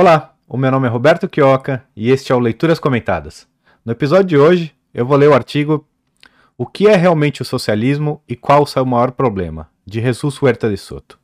Olá, o meu nome é Roberto Quioca e este é o Leituras Comentadas. No episódio de hoje, eu vou ler o artigo O que é realmente o socialismo e qual o seu maior problema, de Jesus Huerta de Soto.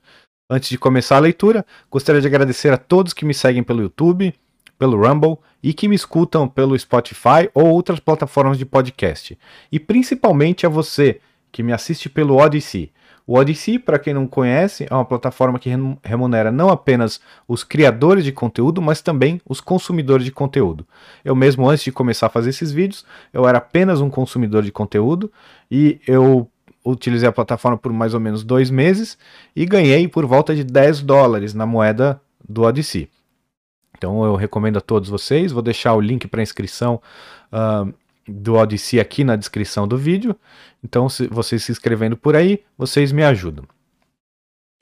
Antes de começar a leitura, gostaria de agradecer a todos que me seguem pelo YouTube, pelo Rumble e que me escutam pelo Spotify ou outras plataformas de podcast. E principalmente a você que me assiste pelo Odyssey. O Odyssey, para quem não conhece, é uma plataforma que remunera não apenas os criadores de conteúdo, mas também os consumidores de conteúdo. Eu mesmo, antes de começar a fazer esses vídeos, eu era apenas um consumidor de conteúdo e eu utilizei a plataforma por mais ou menos dois meses e ganhei por volta de 10 dólares na moeda do Odyssey. Então eu recomendo a todos vocês, vou deixar o link para inscrição uh, do Odyssey aqui na descrição do vídeo. Então, se vocês se inscrevendo por aí, vocês me ajudam.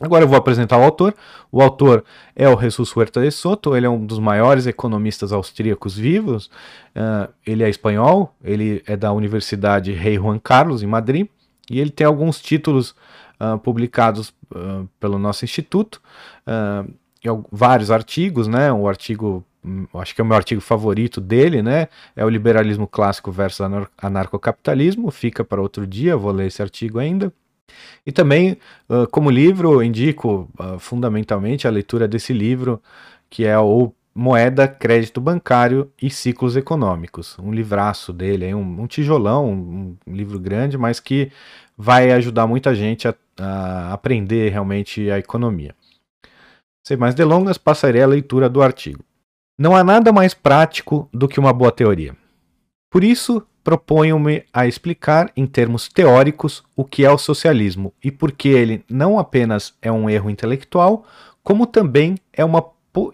Agora eu vou apresentar o autor. O autor é o Jesus Huerta de Soto, ele é um dos maiores economistas austríacos vivos. Uh, ele é espanhol, ele é da Universidade Rei Juan Carlos, em Madrid, e ele tem alguns títulos uh, publicados uh, pelo nosso instituto, vários artigos, né? O artigo acho que é o meu artigo favorito dele, né? É o liberalismo clássico versus anarcocapitalismo. Fica para outro dia, vou ler esse artigo ainda. E também, como livro, indico fundamentalmente a leitura desse livro, que é o Moeda, Crédito Bancário e Ciclos Econômicos. Um livraço dele, um, um tijolão, um, um, livro grande, mas que vai ajudar muita gente a, a aprender realmente a economia. Sem mais delongas, passarei a leitura do artigo. Não há nada mais prático do que uma boa teoria. Por isso, proponho-me a explicar em termos teóricos o que é o socialismo e por que ele não apenas é um erro intelectual, como também é uma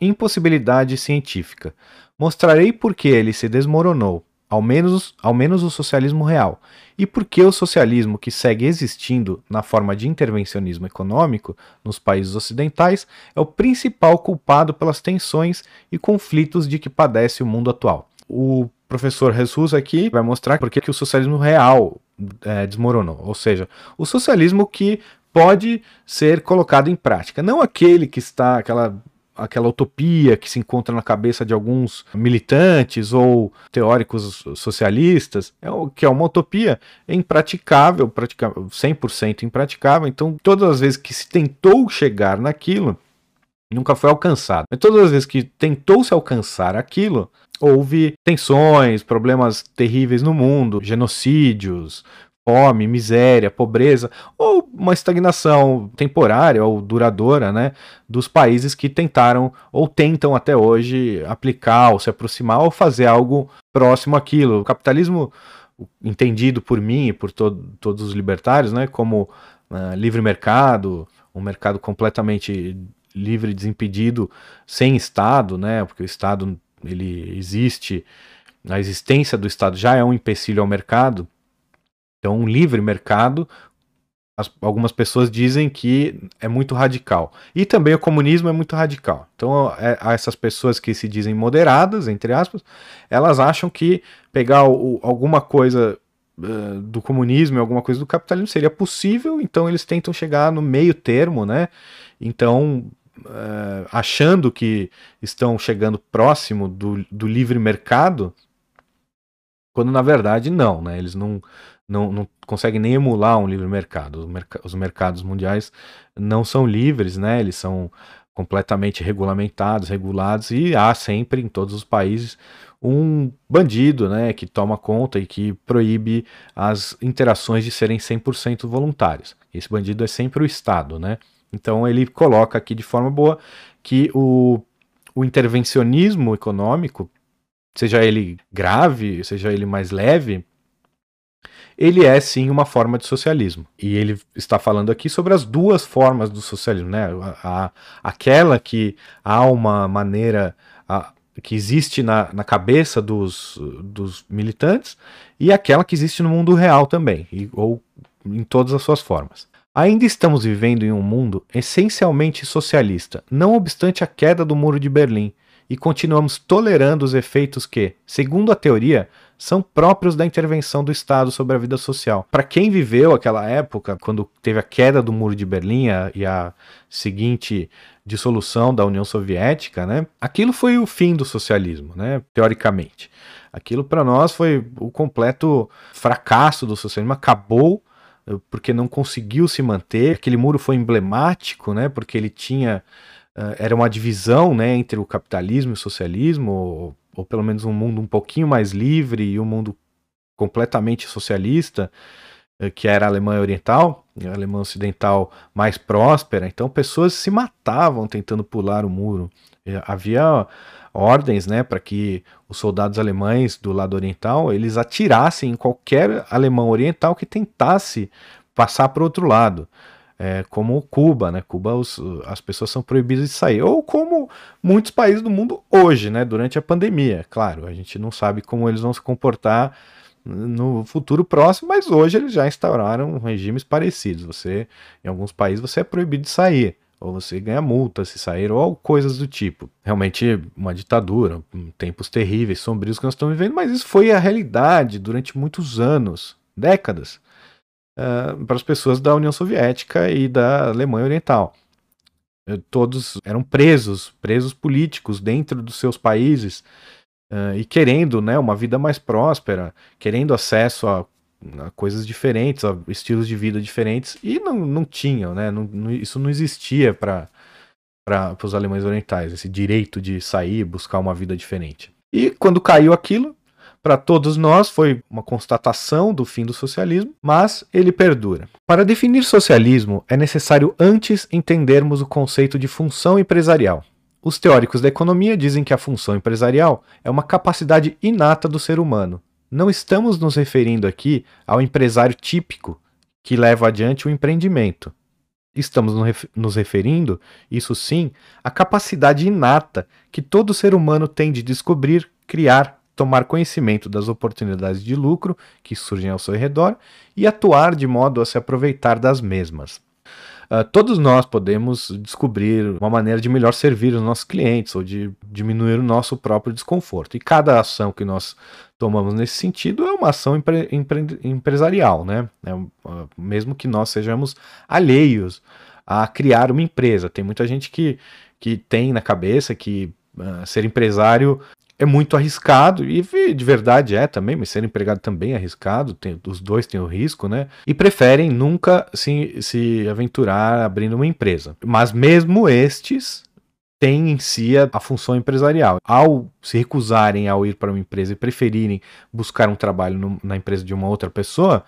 impossibilidade científica. Mostrarei por que ele se desmoronou, ao menos, ao menos o socialismo real, e por que o socialismo que segue existindo na forma de intervencionismo econômico nos países ocidentais é o principal culpado pelas tensões e conflitos de que padece o mundo atual. O professor Jesus aqui vai mostrar por que o socialismo real é, desmoronou, ou seja, o socialismo que pode ser colocado em prática, não aquele que está aquela aquela utopia que se encontra na cabeça de alguns militantes ou teóricos socialistas, é o, que é uma utopia impraticável, 100% impraticável. Então, todas as vezes que se tentou chegar naquilo, nunca foi alcançado. E todas as vezes que tentou se alcançar aquilo, houve tensões, problemas terríveis no mundo, genocídios, fome, miséria, pobreza, ou uma estagnação temporária ou duradoura né, dos países que tentaram ou tentam até hoje aplicar ou se aproximar ou fazer algo próximo àquilo. O capitalismo, entendido por mim e por to todos os libertários né, como uh, livre mercado, um mercado completamente livre, desimpedido, sem Estado, né, porque o Estado ele existe, a existência do Estado já é um empecilho ao mercado então, um livre mercado, as, algumas pessoas dizem que é muito radical. E também o comunismo é muito radical. Então, é, essas pessoas que se dizem moderadas, entre aspas, elas acham que pegar o, alguma coisa uh, do comunismo e alguma coisa do capitalismo seria possível, então eles tentam chegar no meio termo, né? Então, uh, achando que estão chegando próximo do, do livre mercado, quando na verdade não, né? Eles não não, não consegue nem emular um livre mercado. Os mercados mundiais não são livres, né? Eles são completamente regulamentados, regulados e há sempre em todos os países um bandido, né, que toma conta e que proíbe as interações de serem 100% voluntárias. Esse bandido é sempre o Estado, né? Então ele coloca aqui de forma boa que o, o intervencionismo econômico, seja ele grave, seja ele mais leve, ele é sim uma forma de socialismo. E ele está falando aqui sobre as duas formas do socialismo, né? A, a aquela que há uma maneira a, que existe na, na cabeça dos, dos militantes e aquela que existe no mundo real também, e, ou em todas as suas formas. Ainda estamos vivendo em um mundo essencialmente socialista, não obstante a queda do Muro de Berlim, e continuamos tolerando os efeitos que, segundo a teoria, são próprios da intervenção do Estado sobre a vida social. Para quem viveu aquela época, quando teve a queda do Muro de Berlim e a seguinte dissolução da União Soviética, né? Aquilo foi o fim do socialismo, né? Teoricamente. Aquilo para nós foi o completo fracasso do socialismo, acabou eh, porque não conseguiu se manter. Aquele muro foi emblemático, né? Porque ele tinha uh, era uma divisão, né, entre o capitalismo e o socialismo, ou, pelo menos um mundo um pouquinho mais livre e um mundo completamente socialista, uh, que era a Alemanha Oriental, a Alemanha Ocidental mais próspera. Então pessoas se matavam tentando pular o muro. Havia ordens, né, para que os soldados alemães do lado oriental eles atirassem em qualquer alemão oriental que tentasse passar para o outro lado. É, como Cuba, né? Cuba os, as pessoas são proibidas de sair, ou como muitos países do mundo hoje, né? Durante a pandemia, claro, a gente não sabe como eles vão se comportar no futuro próximo, mas hoje eles já instauraram regimes parecidos. Você, em alguns países, você é proibido de sair ou você ganha multa se sair, ou coisas do tipo. Realmente uma ditadura, tempos terríveis, sombrios que nós estamos vivendo, mas isso foi a realidade durante muitos anos, décadas, para as pessoas da União Soviética e da Alemanha Oriental. Uh, todos eram presos, presos políticos dentro dos seus países, uh, e querendo né, uma vida mais próspera, querendo acesso a a coisas diferentes, a estilos de vida diferentes, e não, não tinham, né? Não, não, isso não existia para os alemães orientais, esse direito de sair, buscar uma vida diferente. E quando caiu aquilo, para todos nós foi uma constatação do fim do socialismo, mas ele perdura. Para definir socialismo, é necessário antes entendermos o conceito de função empresarial. Os teóricos da economia dizem que a função empresarial é uma capacidade inata do ser humano, não estamos nos referindo aqui ao empresário típico que leva adiante o empreendimento. Estamos nos referindo, isso sim, à capacidade inata que todo ser humano tem de descobrir, criar, tomar conhecimento das oportunidades de lucro que surgem ao seu redor e atuar de modo a se aproveitar das mesmas. Uh, todos nós podemos descobrir uma maneira de melhor servir os nossos clientes ou de diminuir o nosso próprio desconforto. E cada ação que nós tomamos nesse sentido é uma ação empre empre empresarial, né? É, uh, mesmo que nós sejamos alheios a criar uma empresa. Tem muita gente que, que tem na cabeça que uh, ser empresário é muito arriscado, e de verdade é também, mas ser empregado também é arriscado, tem, os dois têm o risco, né? E preferem nunca se, se aventurar abrindo uma empresa. Mas mesmo estes têm em si a, a função empresarial. Ao se recusarem ao ir para uma empresa e preferirem buscar um trabalho no, na empresa de uma outra pessoa,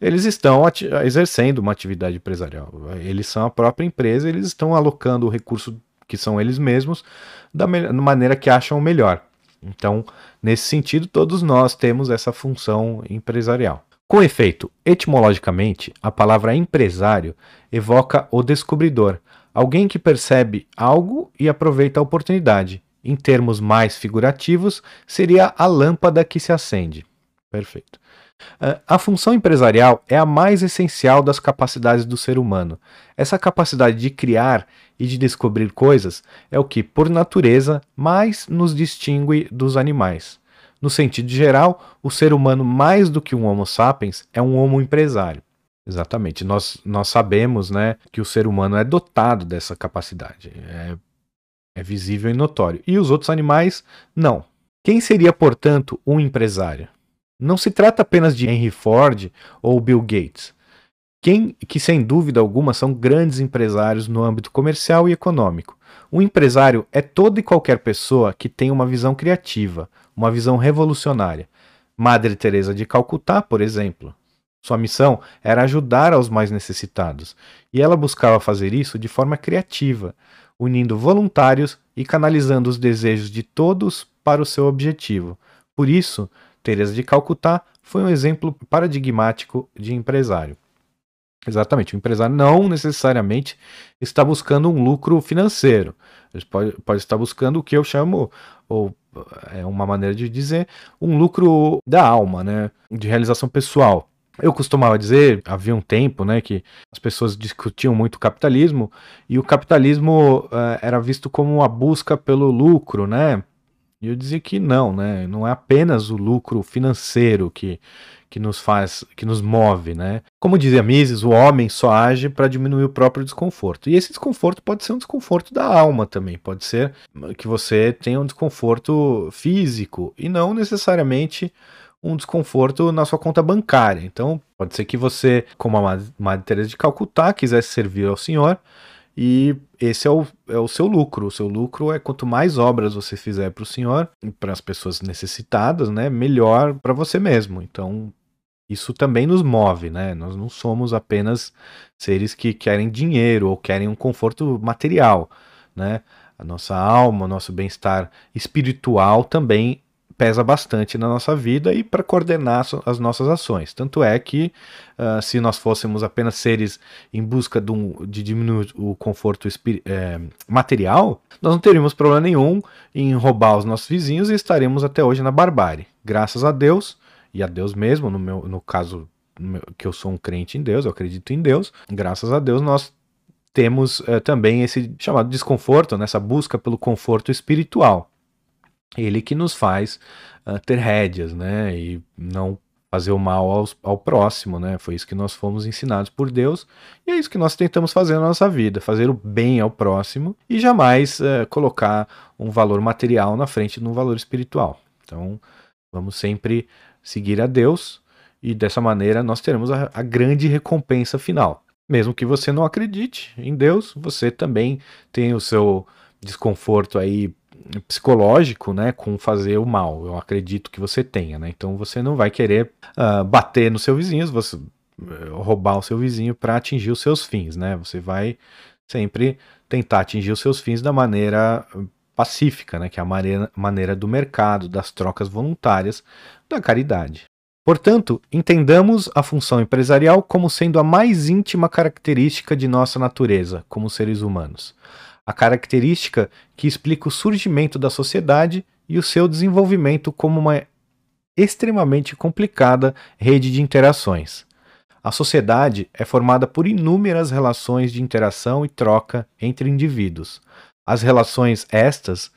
eles estão exercendo uma atividade empresarial. Eles são a própria empresa, eles estão alocando o recurso que são eles mesmos da maneira que acham melhor. Então, nesse sentido, todos nós temos essa função empresarial. Com efeito, etimologicamente, a palavra empresário evoca o descobridor, alguém que percebe algo e aproveita a oportunidade. Em termos mais figurativos, seria a lâmpada que se acende. Perfeito. Ah, a função empresarial é a mais essencial das capacidades do ser humano. Essa capacidade de criar e de descobrir coisas é o que, por natureza, mais nos distingue dos animais. No sentido geral, o ser humano, mais do que um Homo sapiens, é um Homo empresário. Exatamente. Nós, nós sabemos né, que o ser humano é dotado dessa capacidade. É, é visível e notório. E os outros animais, não. Quem seria, portanto, um empresário? Não se trata apenas de Henry Ford ou Bill Gates, quem, que sem dúvida alguma são grandes empresários no âmbito comercial e econômico. Um empresário é toda e qualquer pessoa que tem uma visão criativa, uma visão revolucionária. Madre Teresa de Calcutá, por exemplo, sua missão era ajudar aos mais necessitados, e ela buscava fazer isso de forma criativa, unindo voluntários e canalizando os desejos de todos para o seu objetivo. Por isso, Teresa de Calcutá foi um exemplo paradigmático de empresário. Exatamente, o empresário não necessariamente está buscando um lucro financeiro. Ele pode, pode estar buscando o que eu chamo, ou é uma maneira de dizer, um lucro da alma, né? De realização pessoal. Eu costumava dizer, havia um tempo, né, que as pessoas discutiam muito o capitalismo e o capitalismo uh, era visto como uma busca pelo lucro, né? E eu dizia que não, né? Não é apenas o lucro financeiro que, que nos faz, que nos move, né? Como dizia Mises, o homem só age para diminuir o próprio desconforto. E esse desconforto pode ser um desconforto da alma também, pode ser que você tenha um desconforto físico e não necessariamente um desconforto na sua conta bancária. Então, pode ser que você, como a Madre Teresa de Calcutá, quisesse servir ao Senhor e esse é o, é o seu lucro. O seu lucro é quanto mais obras você fizer para o Senhor, para as pessoas necessitadas, né, melhor para você mesmo. Então, isso também nos move, né? Nós não somos apenas seres que querem dinheiro ou querem um conforto material, né? A nossa alma, o nosso bem-estar espiritual também pesa bastante na nossa vida e para coordenar as nossas ações. Tanto é que, uh, se nós fôssemos apenas seres em busca de, um, de diminuir o conforto é, material, nós não teríamos problema nenhum em roubar os nossos vizinhos e estaremos até hoje na barbárie. Graças a Deus, e a Deus mesmo, no, meu, no caso que eu sou um crente em Deus, eu acredito em Deus, graças a Deus nós temos uh, também esse chamado desconforto, nessa busca pelo conforto espiritual. Ele que nos faz uh, ter rédeas, né, e não fazer o mal aos, ao próximo, né? Foi isso que nós fomos ensinados por Deus e é isso que nós tentamos fazer na nossa vida, fazer o bem ao próximo e jamais uh, colocar um valor material na frente de um valor espiritual. Então, vamos sempre seguir a Deus e dessa maneira nós teremos a, a grande recompensa final. Mesmo que você não acredite em Deus, você também tem o seu desconforto aí psicológico, né, com fazer o mal. Eu acredito que você tenha, né? Então você não vai querer uh, bater no seu vizinho, você uh, roubar o seu vizinho para atingir os seus fins, né? Você vai sempre tentar atingir os seus fins da maneira pacífica, né, que é a maneira, maneira do mercado, das trocas voluntárias, da caridade. Portanto, entendamos a função empresarial como sendo a mais íntima característica de nossa natureza, como seres humanos. A característica que explica o surgimento da sociedade e o seu desenvolvimento como uma extremamente complicada rede de interações. A sociedade é formada por inúmeras relações de interação e troca entre indivíduos. As relações estas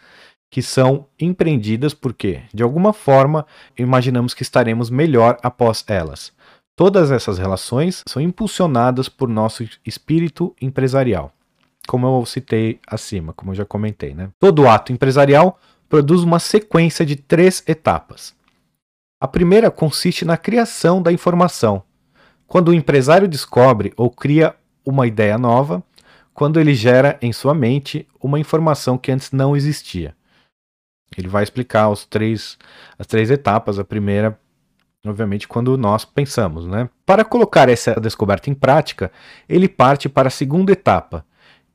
que são empreendidas porque, de alguma forma, imaginamos que estaremos melhor após elas. Todas essas relações são impulsionadas por nosso espírito empresarial, como eu citei acima, como eu já comentei. Né? Todo ato empresarial produz uma sequência de três etapas. A primeira consiste na criação da informação. Quando o empresário descobre ou cria uma ideia nova, quando ele gera em sua mente uma informação que antes não existia. Ele vai explicar os três, as três etapas. A primeira, obviamente, quando nós pensamos. Né? Para colocar essa descoberta em prática, ele parte para a segunda etapa,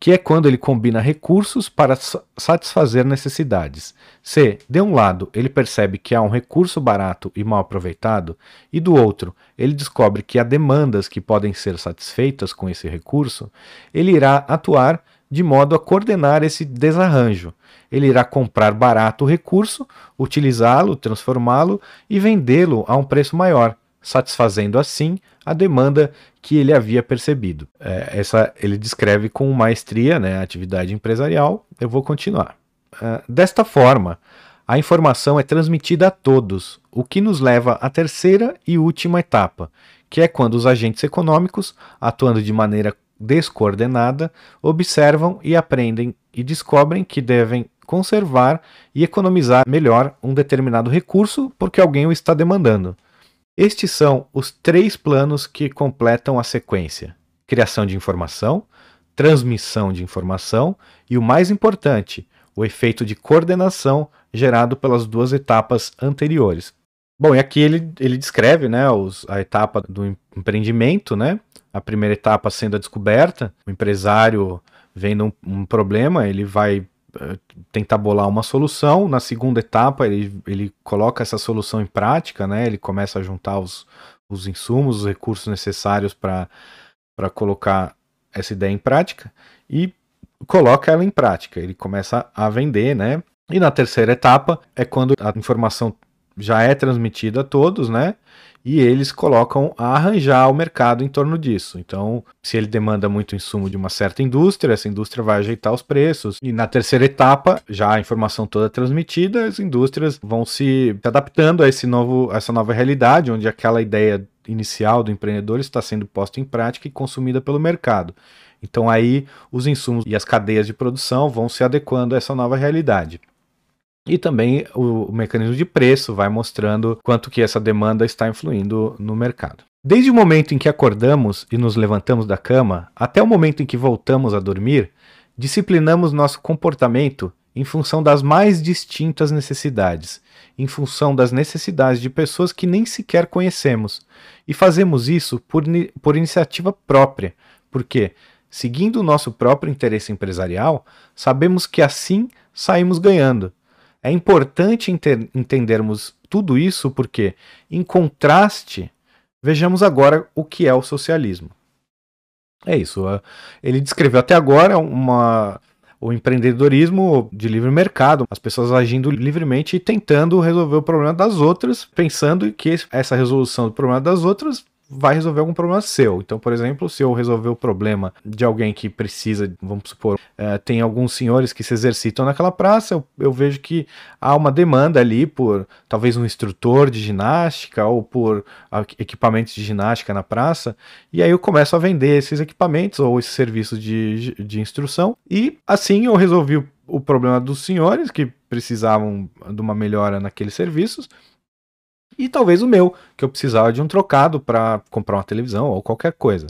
que é quando ele combina recursos para satisfazer necessidades. Se, de um lado, ele percebe que há um recurso barato e mal aproveitado, e do outro, ele descobre que há demandas que podem ser satisfeitas com esse recurso, ele irá atuar de modo a coordenar esse desarranjo. Ele irá comprar barato o recurso, utilizá-lo, transformá-lo e vendê-lo a um preço maior, satisfazendo assim a demanda que ele havia percebido. É, essa ele descreve com maestria né, a atividade empresarial. Eu vou continuar. Uh, desta forma, a informação é transmitida a todos, o que nos leva à terceira e última etapa, que é quando os agentes econômicos, atuando de maneira descoordenada, observam e aprendem e descobrem que devem conservar e economizar melhor um determinado recurso porque alguém o está demandando. Estes são os três planos que completam a sequência: criação de informação, transmissão de informação e o mais importante, o efeito de coordenação gerado pelas duas etapas anteriores. Bom, e aqui ele, ele descreve né, os, a etapa do empreendimento, né? A primeira etapa sendo a descoberta, o empresário vendo um, um problema, ele vai tentar bolar uma solução. Na segunda etapa, ele, ele coloca essa solução em prática, né? Ele começa a juntar os, os insumos, os recursos necessários para colocar essa ideia em prática e coloca ela em prática. Ele começa a vender, né? E na terceira etapa é quando a informação já é transmitida a todos, né? E eles colocam a arranjar o mercado em torno disso. Então, se ele demanda muito insumo de uma certa indústria, essa indústria vai ajeitar os preços. E na terceira etapa, já a informação toda transmitida, as indústrias vão se adaptando a esse novo, a essa nova realidade, onde aquela ideia inicial do empreendedor está sendo posta em prática e consumida pelo mercado. Então aí os insumos e as cadeias de produção vão se adequando a essa nova realidade. E também o, o mecanismo de preço vai mostrando quanto que essa demanda está influindo no mercado. Desde o momento em que acordamos e nos levantamos da cama até o momento em que voltamos a dormir, disciplinamos nosso comportamento em função das mais distintas necessidades, em função das necessidades de pessoas que nem sequer conhecemos. E fazemos isso por, por iniciativa própria, porque, seguindo o nosso próprio interesse empresarial, sabemos que assim saímos ganhando. É importante entendermos tudo isso porque, em contraste, vejamos agora o que é o socialismo. É isso. Ele descreveu até agora uma, o empreendedorismo de livre mercado, as pessoas agindo livremente e tentando resolver o problema das outras, pensando que essa resolução do problema das outras vai resolver algum problema seu. Então, por exemplo, se eu resolver o problema de alguém que precisa, vamos supor, é, tem alguns senhores que se exercitam naquela praça, eu, eu, vejo que há uma demanda ali por talvez um instrutor de ginástica ou por equipamentos de ginástica na praça, e aí eu começo a vender esses equipamentos ou esses serviços de, de instrução, e assim eu resolvi o, o problema dos senhores que precisavam de uma melhora naqueles serviços e talvez o meu, que eu precisava de um trocado para comprar uma televisão ou qualquer coisa.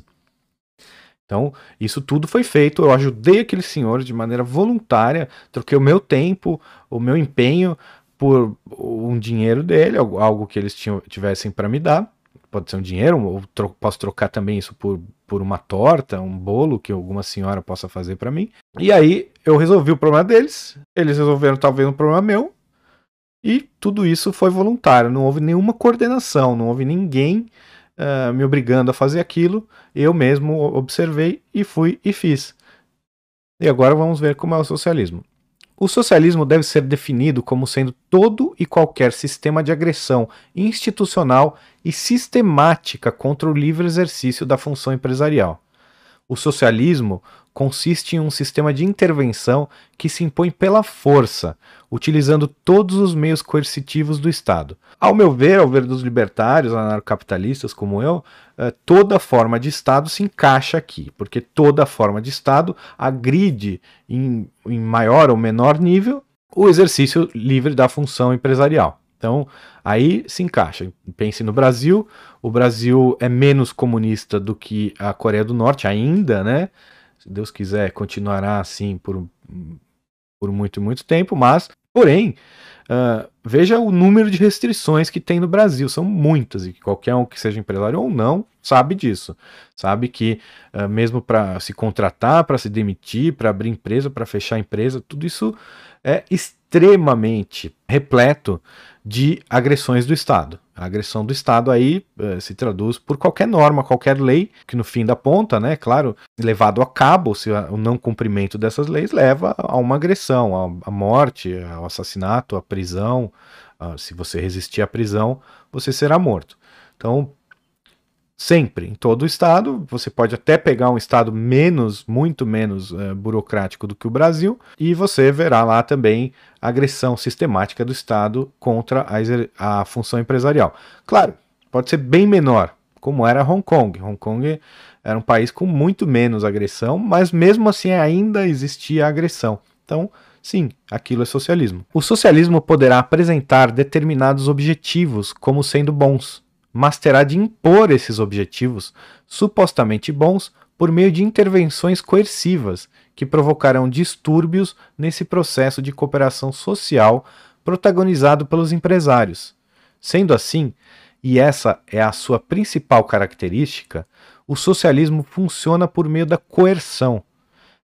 Então, isso tudo foi feito. Eu ajudei aquele senhor de maneira voluntária, troquei o meu tempo, o meu empenho por um dinheiro dele, algo que eles tinham, tivessem para me dar. Pode ser um dinheiro, ou tro posso trocar também isso por, por uma torta, um bolo que alguma senhora possa fazer para mim. E aí eu resolvi o problema deles, eles resolveram talvez um problema meu, e tudo isso foi voluntário, não houve nenhuma coordenação, não houve ninguém uh, me obrigando a fazer aquilo. Eu mesmo observei e fui e fiz. E agora vamos ver como é o socialismo. O socialismo deve ser definido como sendo todo e qualquer sistema de agressão institucional e sistemática contra o livre exercício da função empresarial. O socialismo consiste em um sistema de intervenção que se impõe pela força, utilizando todos os meios coercitivos do Estado. Ao meu ver, ao ver dos libertários, anarcapitalistas como eu, eh, toda forma de Estado se encaixa aqui, porque toda forma de Estado agride em, em maior ou menor nível o exercício livre da função empresarial. Então, aí se encaixa. Pense no Brasil. O Brasil é menos comunista do que a Coreia do Norte, ainda, né? Se Deus quiser, continuará assim por, por muito, muito tempo, mas, porém, uh, veja o número de restrições que tem no Brasil, são muitas, e qualquer um que seja empresário ou não sabe disso. Sabe que, uh, mesmo para se contratar, para se demitir, para abrir empresa, para fechar empresa, tudo isso é extremamente repleto de agressões do Estado. A agressão do Estado aí eh, se traduz por qualquer norma, qualquer lei, que no fim da ponta, né, claro, levado a cabo, se o não cumprimento dessas leis leva a uma agressão, a, morte, ao assassinato, à prisão. se você resistir à prisão, você será morto. Então, sempre, em todo o estado. Você pode até pegar um estado menos, muito menos é, burocrático do que o Brasil, e você verá lá também agressão sistemática do estado contra a, a função empresarial. Claro, pode ser bem menor, como era Hong Kong. Hong Kong era um país com muito menos agressão, mas mesmo assim ainda existia agressão. Então, Sim, aquilo é socialismo. O socialismo poderá apresentar determinados objetivos como sendo bons, mas terá de impor esses objetivos, supostamente bons, por meio de intervenções coercivas que provocarão distúrbios nesse processo de cooperação social protagonizado pelos empresários. Sendo assim, e essa é a sua principal característica, o socialismo funciona por meio da coerção.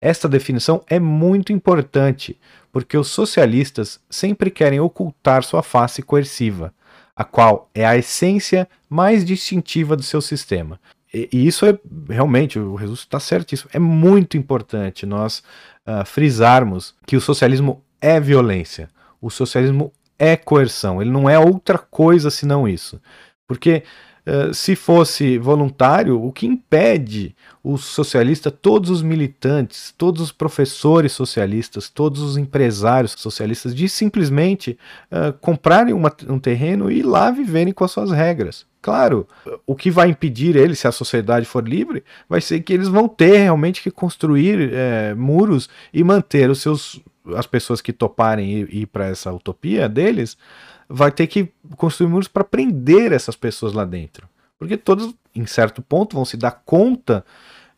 Esta definição é muito importante, porque os socialistas sempre querem ocultar sua face coerciva a qual é a essência mais distintiva do seu sistema. E, e isso é realmente, o Jesus está certíssimo, é muito importante nós uh, frisarmos que o socialismo é violência, o socialismo é coerção, ele não é outra coisa senão isso. Porque uh, se fosse voluntário, o que impede o socialista, todos os militantes, todos os professores socialistas, todos os empresários socialistas, de simplesmente uh, comprarem uma, um terreno e ir lá viverem com as suas regras? Claro, o que vai impedir eles, se a sociedade for livre, vai ser que eles vão ter realmente que construir é, muros e manter os seus, as pessoas que toparem ir, ir para essa utopia deles, vai ter que construir muros para prender essas pessoas lá dentro. Porque todos, em certo ponto, vão se dar conta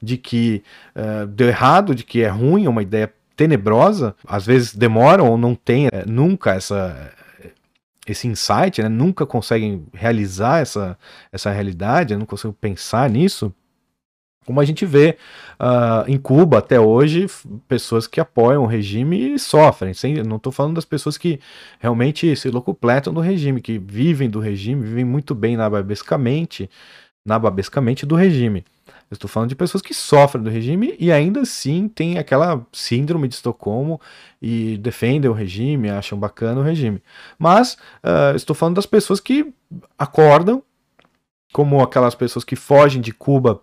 de que uh, deu errado, de que é ruim, é uma ideia tenebrosa. Às vezes demoram ou não tem é, nunca essa esse insight, né? nunca conseguem realizar essa, essa realidade, não conseguem pensar nisso. Como a gente vê uh, em Cuba até hoje, pessoas que apoiam o regime e sofrem. Sem, não estou falando das pessoas que realmente se locupletam do regime, que vivem do regime, vivem muito bem nababescamente, nababescamente do regime. Estou falando de pessoas que sofrem do regime e ainda assim têm aquela síndrome de Estocolmo e defendem o regime, acham bacana o regime. Mas uh, estou falando das pessoas que acordam, como aquelas pessoas que fogem de Cuba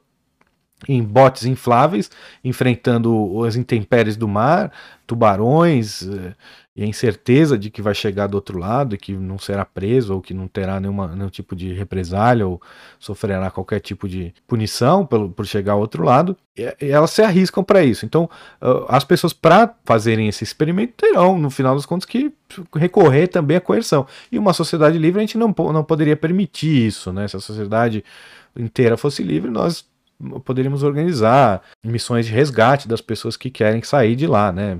em botes infláveis, enfrentando as intempéries do mar, tubarões, uh, e a incerteza de que vai chegar do outro lado e que não será preso ou que não terá nenhuma, nenhum tipo de represália ou sofrerá qualquer tipo de punição pelo, por chegar ao outro lado, e, elas se arriscam para isso. Então, uh, as pessoas, para fazerem esse experimento, terão, no final das contas, que recorrer também à coerção. E uma sociedade livre, a gente não, não poderia permitir isso, né? Se a sociedade inteira fosse livre, nós poderíamos organizar missões de resgate das pessoas que querem sair de lá, né?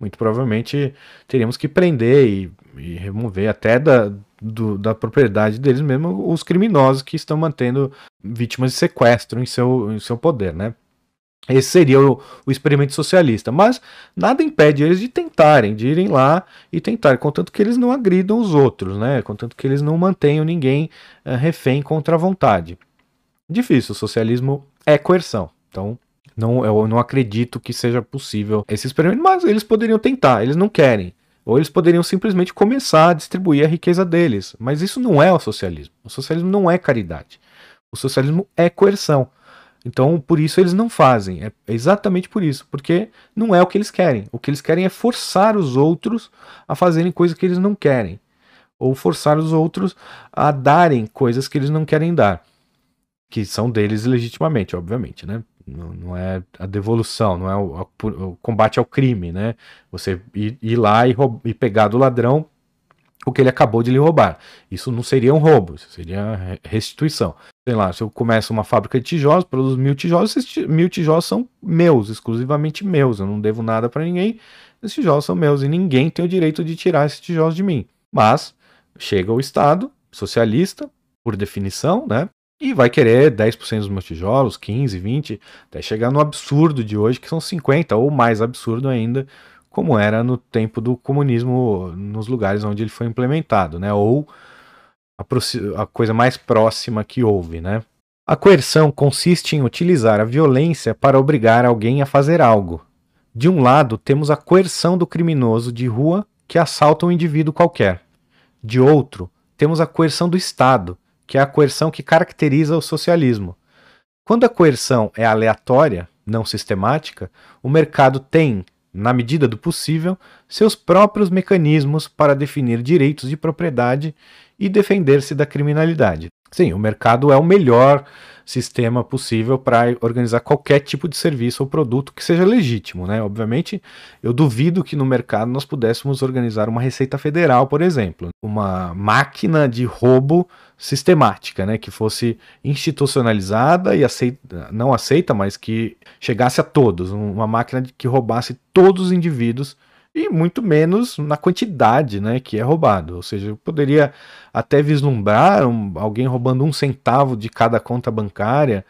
muito provavelmente teríamos que prender e, e remover até da, do, da propriedade deles mesmo os criminosos que estão mantendo vítimas de sequestro em seu, em seu poder, né? Esse seria o, o, experimento socialista. Mas nada impede eles de tentarem, de irem lá e tentar, contanto que eles não agridam os outros, né? Contanto que eles não mantenham ninguém uh, refém contra a vontade. Difícil, o socialismo é coerção. Então, não, eu não acredito que seja possível esse experimento, mas eles poderiam tentar, eles não querem. Ou eles poderiam simplesmente começar a distribuir a riqueza deles. Mas isso não é o socialismo. O socialismo não é caridade. O socialismo é coerção. Então, por isso eles não fazem. É exatamente por isso. Porque não é o que eles querem. O que eles querem é forçar os outros a fazerem coisas que eles não querem. Ou forçar os outros a darem coisas que eles não querem dar. Que são deles legitimamente, obviamente, né? Não, não é a devolução, não é o, o, combate ao crime, né? Você ir, ir lá e, e pegar do ladrão o que ele acabou de lhe roubar. Isso não seria um roubo, isso seria restituição. Sei lá, se eu começo uma fábrica de tijolos, produzo mil tijolos, esses mil tijolos são meus, exclusivamente meus. Eu não devo nada para ninguém, esses tijolos são meus e ninguém tem o direito de tirar esses tijolos de mim. Mas chega o Estado socialista, por definição, né? E vai querer 10% dos meus tijolos, 15, 20, até chegar no absurdo de hoje, que são 50, ou mais absurdo ainda, como era no tempo do comunismo nos lugares onde ele foi implementado, né? Ou a, a coisa mais próxima que houve, né? A coerção consiste em utilizar a violência para obrigar alguém a fazer algo. De um lado, temos a coerção do criminoso de rua que assalta um indivíduo qualquer. De outro, temos a coerção do Estado, que é a coerção que caracteriza o socialismo. Quando a coerção é aleatória, não sistemática, o mercado tem, na medida do possível, seus próprios mecanismos para definir direitos de propriedade e defender-se da criminalidade. Sim, o mercado é o melhor sistema possível para organizar qualquer tipo de serviço ou produto que seja legítimo, né? Obviamente, eu duvido que no mercado nós pudéssemos organizar uma receita federal, por exemplo, uma máquina de roubo sistemática, né, que fosse institucionalizada e aceita, não aceita, mas que chegasse a todos, uma máquina que roubasse todos os indivíduos e muito menos na quantidade, né, que é roubado. Ou seja, eu poderia até vislumbrar um, alguém roubando um centavo de cada conta bancária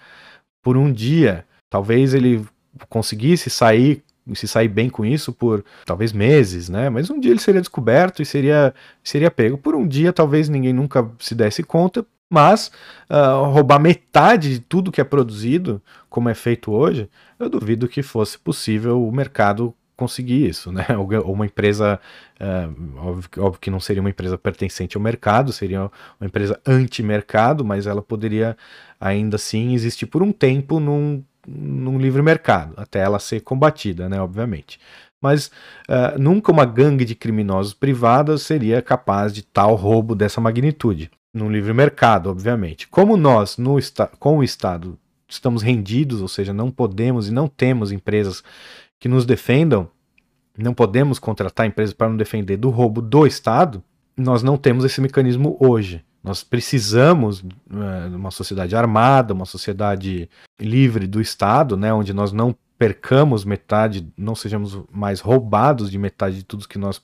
por um dia. Talvez ele conseguisse sair se sair bem com isso por talvez meses, né? Mas um dia ele seria descoberto e seria, seria pego. Por um dia, talvez ninguém nunca se desse conta, mas uh, roubar metade de tudo que é produzido, como é feito hoje, eu duvido que fosse possível o mercado conseguir isso, né? Ou uma empresa, uh, óbvio, óbvio, que não seria uma empresa pertencente ao mercado, seria uma empresa anti-mercado, mas ela poderia ainda assim existir por um tempo num, num livre mercado, até ela ser combatida, né? Obviamente. Mas uh, nunca uma gangue de criminosos privados seria capaz de tal roubo dessa magnitude. Num livre mercado, obviamente. Como nós, no com o Estado, estamos rendidos, ou seja, não podemos e não temos empresas que nos defendam, não podemos contratar empresas para nos defender do roubo do Estado, nós não temos esse mecanismo hoje. Nós precisamos uh, de uma sociedade armada, uma sociedade livre do Estado, né, onde nós não percamos metade, não sejamos mais roubados de metade de tudo que nós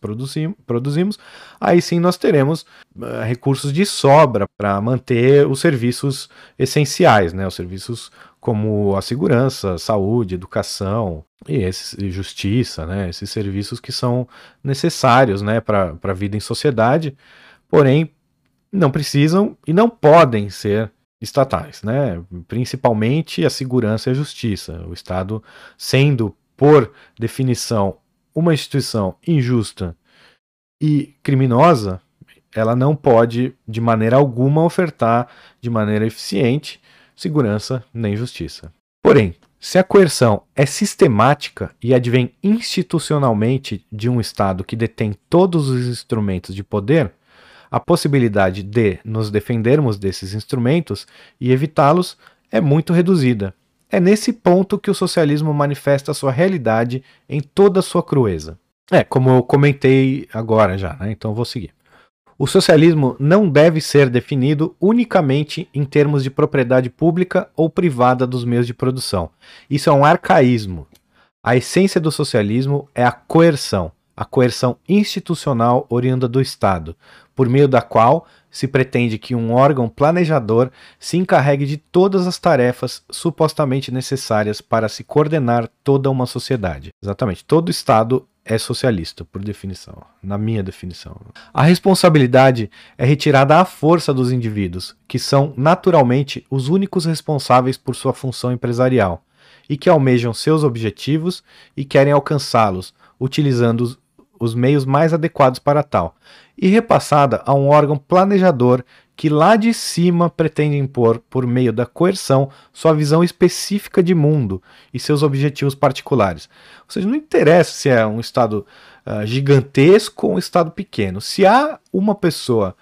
produzimos, aí sim nós teremos uh, recursos de sobra para manter os serviços essenciais, né, os serviços como a segurança, saúde, educação e, esses, justiça, né, esses serviços que são necessários né, para a vida em sociedade, porém não precisam e não podem ser estatais, né? principalmente a segurança e a justiça. O Estado, sendo, por definição, uma instituição injusta e criminosa, ela não pode, de maneira alguma, ofertar de maneira eficiente segurança nem justiça. Porém, se a coerção é sistemática e advém institucionalmente de um Estado que detém todos os instrumentos de poder, a possibilidade de nos defendermos desses instrumentos e evitá-los é muito reduzida. É nesse ponto que o socialismo manifesta sua realidade em toda sua crueza. É, como eu comentei agora já, né? então vou seguir. O socialismo não deve ser definido unicamente em termos de propriedade pública ou privada dos meios de produção. Isso é um arcaísmo. A essência do socialismo é a coerção, a coerção institucional oriunda do Estado, por meio da qual se pretende que um órgão planejador se encarregue de todas as tarefas supostamente necessárias para se coordenar toda uma sociedade. Exatamente, todo Estado é socialista, por definição, na minha definição. A responsabilidade é retirada à força dos indivíduos, que são naturalmente os únicos responsáveis por sua função empresarial e que almejam seus objetivos e querem alcançá-los, utilizando os meios mais adequados para tal, e repassada a um órgão planejador que lá de cima pretende impor, por meio da coerção, sua visão específica de mundo e seus objetivos particulares. Ou seja, não interessa se é um Estado uh, gigantesco ou um Estado pequeno. Se há uma pessoa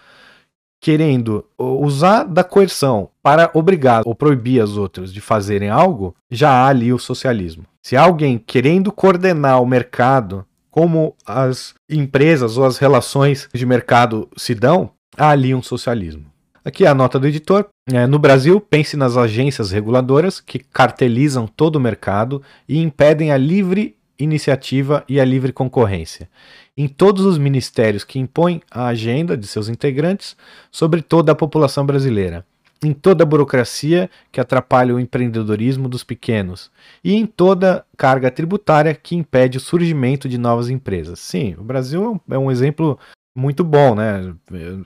querendo usar da coerção para obrigar ou proibir as outras de fazerem algo, já há ali o socialismo. Se há alguém querendo coordenar o mercado como as empresas ou as relações de mercado se dão, há ali um socialismo. Aqui é a nota do editor. É, no Brasil, pense nas agências reguladoras que cartelizam todo o mercado e impedem a livre iniciativa e a livre concorrência. Em todos os ministérios que impõem a agenda de seus integrantes sobre toda a população brasileira em toda a burocracia que atrapalha o empreendedorismo dos pequenos e em toda carga tributária que impede o surgimento de novas empresas. Sim, o Brasil é um exemplo muito bom, né?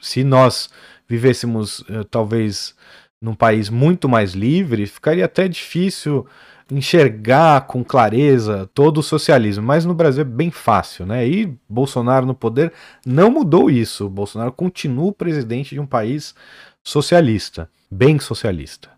Se nós vivêssemos eh, talvez num país muito mais livre, ficaria até difícil enxergar com clareza todo o socialismo, mas no Brasil é bem fácil, né? E Bolsonaro no poder não mudou isso. Bolsonaro continua o presidente de um país socialista bem socialista.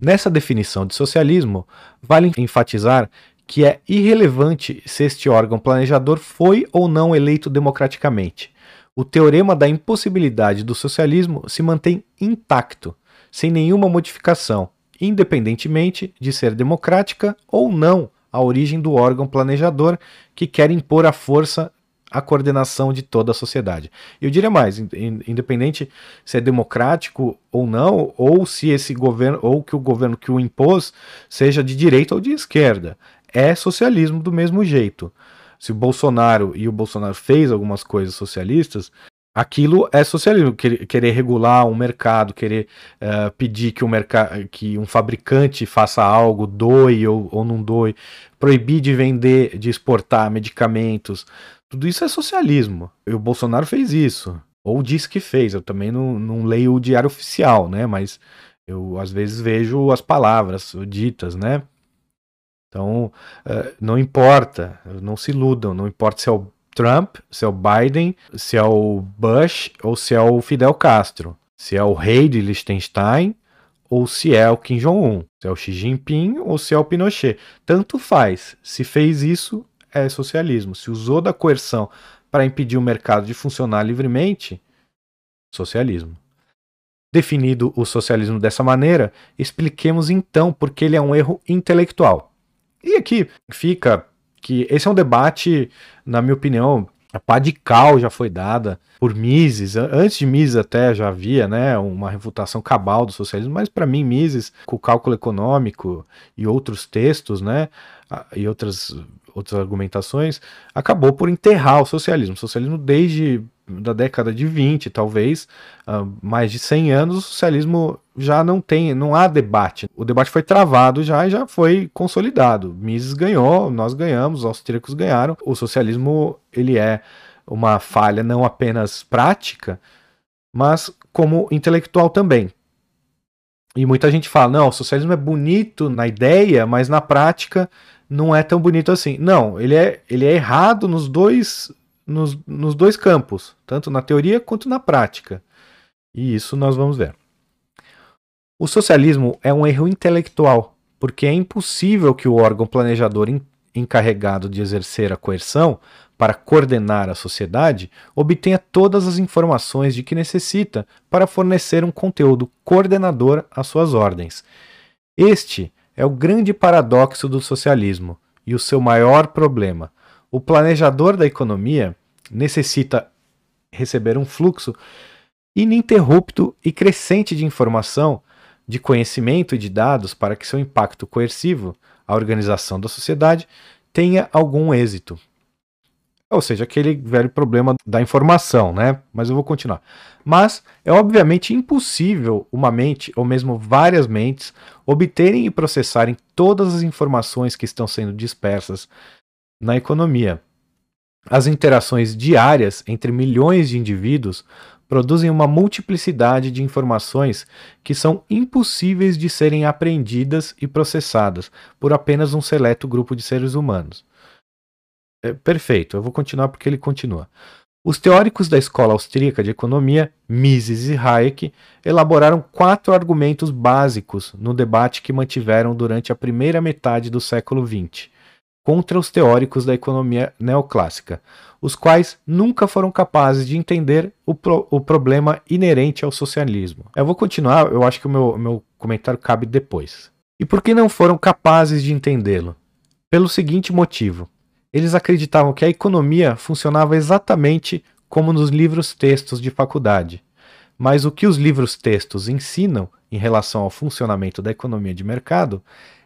Nessa definição de socialismo, vale enfatizar que é irrelevante se este órgão planejador foi ou não eleito democraticamente. O teorema da impossibilidade do socialismo se mantém intacto, sem nenhuma modificação, independentemente de ser democrática ou não a origem do órgão planejador que quer impor a força a coordenação de toda a sociedade. Eu diria mais, independente se é democrático ou não, ou se esse governo, ou que o governo que o impôs seja de direita ou de esquerda, é socialismo do mesmo jeito. Se o Bolsonaro e o Bolsonaro fez algumas coisas socialistas, aquilo é socialismo. Querer regular um mercado, querer uh, pedir que, que um fabricante faça algo, doe ou, ou não doe, proibir de vender, de exportar medicamentos, tudo isso é socialismo. E o Bolsonaro fez isso. Ou disse que fez. Eu também não, não leio o diário oficial, né? Mas eu às vezes vejo as palavras ditas, né? Então, uh, não importa, não se iludam, não importa se é o Trump, se é o Biden, se é o Bush ou se é o Fidel Castro, se é o rei de Liechtenstein ou se é o Kim Jong-un, se é o Xi Jinping ou se é o Pinochet. Tanto faz. Se fez isso, é socialismo. Se usou da coerção para impedir o mercado de funcionar livremente, socialismo. Definido o socialismo dessa maneira, expliquemos então por que ele é um erro intelectual. E aqui fica que esse é um debate, na minha opinião, a pá de cal já foi dada por Mises. Antes de Mises até já havia né, uma refutação cabal do socialismo, mas para mim Mises, com o cálculo econômico e outros textos, né, e outras outras argumentações, acabou por enterrar o socialismo. O socialismo desde da década de 20, talvez, uh, mais de 100 anos, o socialismo já não tem, não há debate. O debate foi travado já e já foi consolidado. Mises ganhou, nós ganhamos, os austríacos ganharam. O socialismo, ele é uma falha não apenas prática, mas como intelectual também. E muita gente fala, não, o socialismo é bonito na ideia, mas na prática não é tão bonito assim. Não, ele é, ele é errado nos dois, nos, nos dois campos, tanto na teoria quanto na prática. E isso nós vamos ver. O socialismo é um erro intelectual, porque é impossível que o órgão planejador encarregado de exercer a coerção para coordenar a sociedade obtenha todas as informações de que necessita para fornecer um conteúdo coordenador às suas ordens. Este é o grande paradoxo do socialismo e o seu maior problema. O planejador da economia necessita receber um fluxo ininterrupto e crescente de informação, de conhecimento e de dados para que seu impacto coercivo, a organização da sociedade, tenha algum êxito. Ou seja, aquele velho problema da informação, né? Mas eu vou continuar. Mas é obviamente impossível uma mente, ou mesmo várias mentes, obterem e processarem todas as informações que estão sendo dispersas na economia. As interações diárias entre milhões de indivíduos produzem uma multiplicidade de informações que são impossíveis de serem apreendidas e processadas por apenas um seleto grupo de seres humanos. É, perfeito, eu vou continuar porque ele continua. Os teóricos da escola austríaca de economia, Mises e Hayek, elaboraram quatro argumentos básicos no debate que mantiveram durante a primeira metade do século XX contra os teóricos da economia neoclássica, os quais nunca foram capazes de entender o, pro, o problema inerente ao socialismo. Eu vou continuar, eu acho que o meu, meu comentário cabe depois. E por que não foram capazes de entendê-lo? Pelo seguinte motivo: eles acreditavam que a economia funcionava exatamente como nos livros-textos de faculdade. Mas o que os livros-textos ensinam em relação ao funcionamento da economia de mercado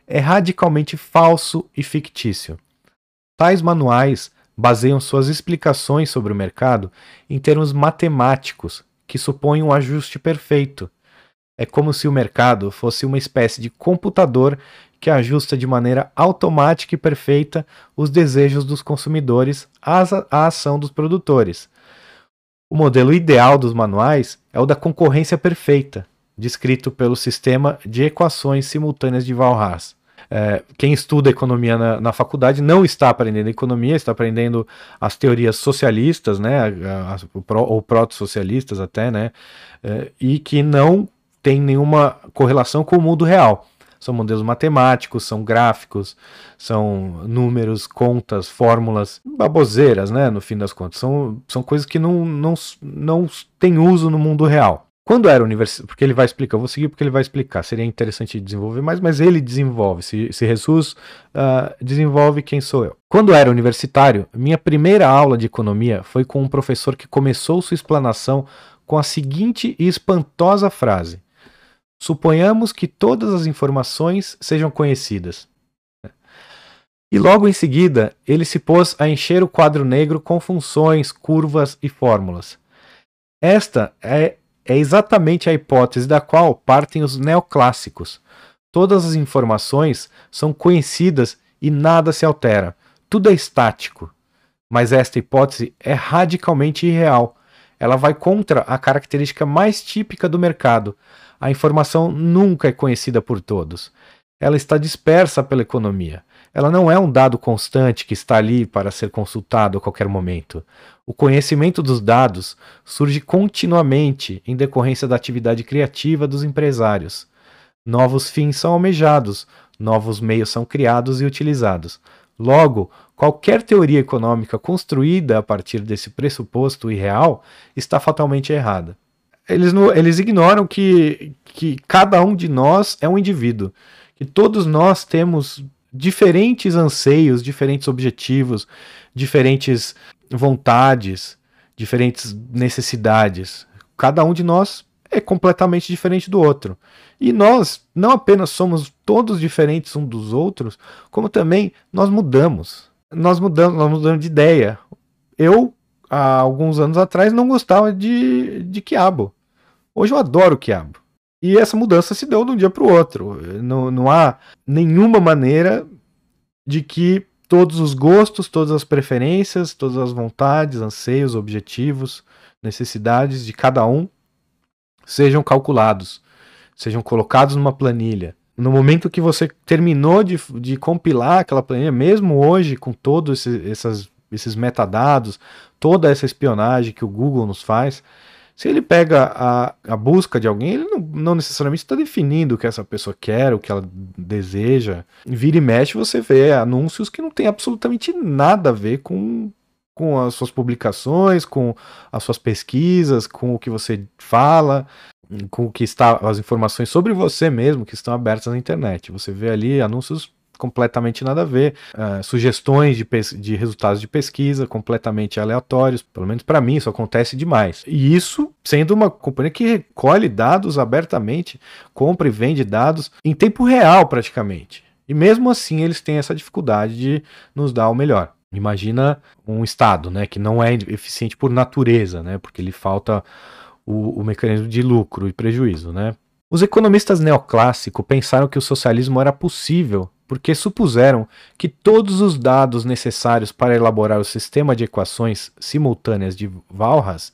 é radicalmente falso e fictício. Tais manuais baseiam suas explicações sobre o mercado em termos matemáticos que supõem um ajuste perfeito. É como se o mercado fosse uma espécie de computador que ajusta de maneira automática e perfeita os desejos dos consumidores à ação dos produtores. O modelo ideal dos manuais é o da concorrência perfeita, descrito pelo sistema de equações simultâneas de Walras. É, quem estuda economia na, na, faculdade não está aprendendo economia, está aprendendo as teorias socialistas, né, as, ou proto-socialistas até, né, é, e que não tem nenhuma correlação com o mundo real. São modelos matemáticos, são gráficos, são números, contas, fórmulas, baboseiras, né? No fim das contas. São, são coisas que não, não, não têm uso no mundo real. Quando era universitário, porque ele vai explicar, eu vou seguir porque ele vai explicar, seria interessante desenvolver mais, mas ele desenvolve, se, se Jesus uh, desenvolve, quem sou eu? Quando era universitário, minha primeira aula de economia foi com um professor que começou sua explanação com a seguinte e espantosa frase: Suponhamos que todas as informações sejam conhecidas. E logo em seguida, ele se pôs a encher o quadro negro com funções, curvas e fórmulas. Esta é, é exatamente a hipótese da qual partem os neoclássicos. Todas as informações são conhecidas e nada se altera. Tudo é estático. Mas esta hipótese é radicalmente irreal. Ela vai contra a característica mais típica do mercado, a informação nunca é conhecida por todos. Ela está dispersa pela economia. Ela não é um dado constante que está ali para ser consultado a qualquer momento. O conhecimento dos dados surge continuamente em decorrência da atividade criativa dos empresários. Novos fins são almejados, novos meios são criados e utilizados. Logo, qualquer teoria econômica construída a partir desse pressuposto irreal está fatalmente errada. Eles, eles ignoram que, que cada um de nós é um indivíduo, que todos nós temos diferentes anseios, diferentes objetivos, diferentes vontades, diferentes necessidades. Cada um de nós é completamente diferente do outro. E nós não apenas somos todos diferentes uns dos outros, como também nós mudamos. Nós mudamos, nós mudamos de ideia. Eu, há alguns anos atrás, não gostava de, de quiabo. Hoje eu adoro quiabo. E essa mudança se deu de um dia para o outro. Não, não há nenhuma maneira de que todos os gostos, todas as preferências, todas as vontades, anseios, objetivos, necessidades de cada um sejam calculados, sejam colocados numa planilha. No momento que você terminou de, de compilar aquela planilha, mesmo hoje, com todos esse, esses metadados, toda essa espionagem que o Google nos faz, se ele pega a, a busca de alguém, ele não, não necessariamente está definindo o que essa pessoa quer, o que ela deseja. Vira e mexe, você vê anúncios que não tem absolutamente nada a ver com, com as suas publicações, com as suas pesquisas, com o que você fala, com o que está as informações sobre você mesmo que estão abertas na internet. Você vê ali anúncios completamente nada a ver, uh, sugestões de, de resultados de pesquisa completamente aleatórios, pelo menos para mim isso acontece demais. E isso sendo uma companhia que recolhe dados abertamente, compra e vende dados em tempo real praticamente. E mesmo assim eles têm essa dificuldade de nos dar o melhor. Imagina um Estado né, que não é eficiente por natureza, né, porque lhe falta o, o mecanismo de lucro e prejuízo. Né? Os economistas neoclássicos pensaram que o socialismo era possível porque supuseram que todos os dados necessários para elaborar o sistema de equações simultâneas de Walras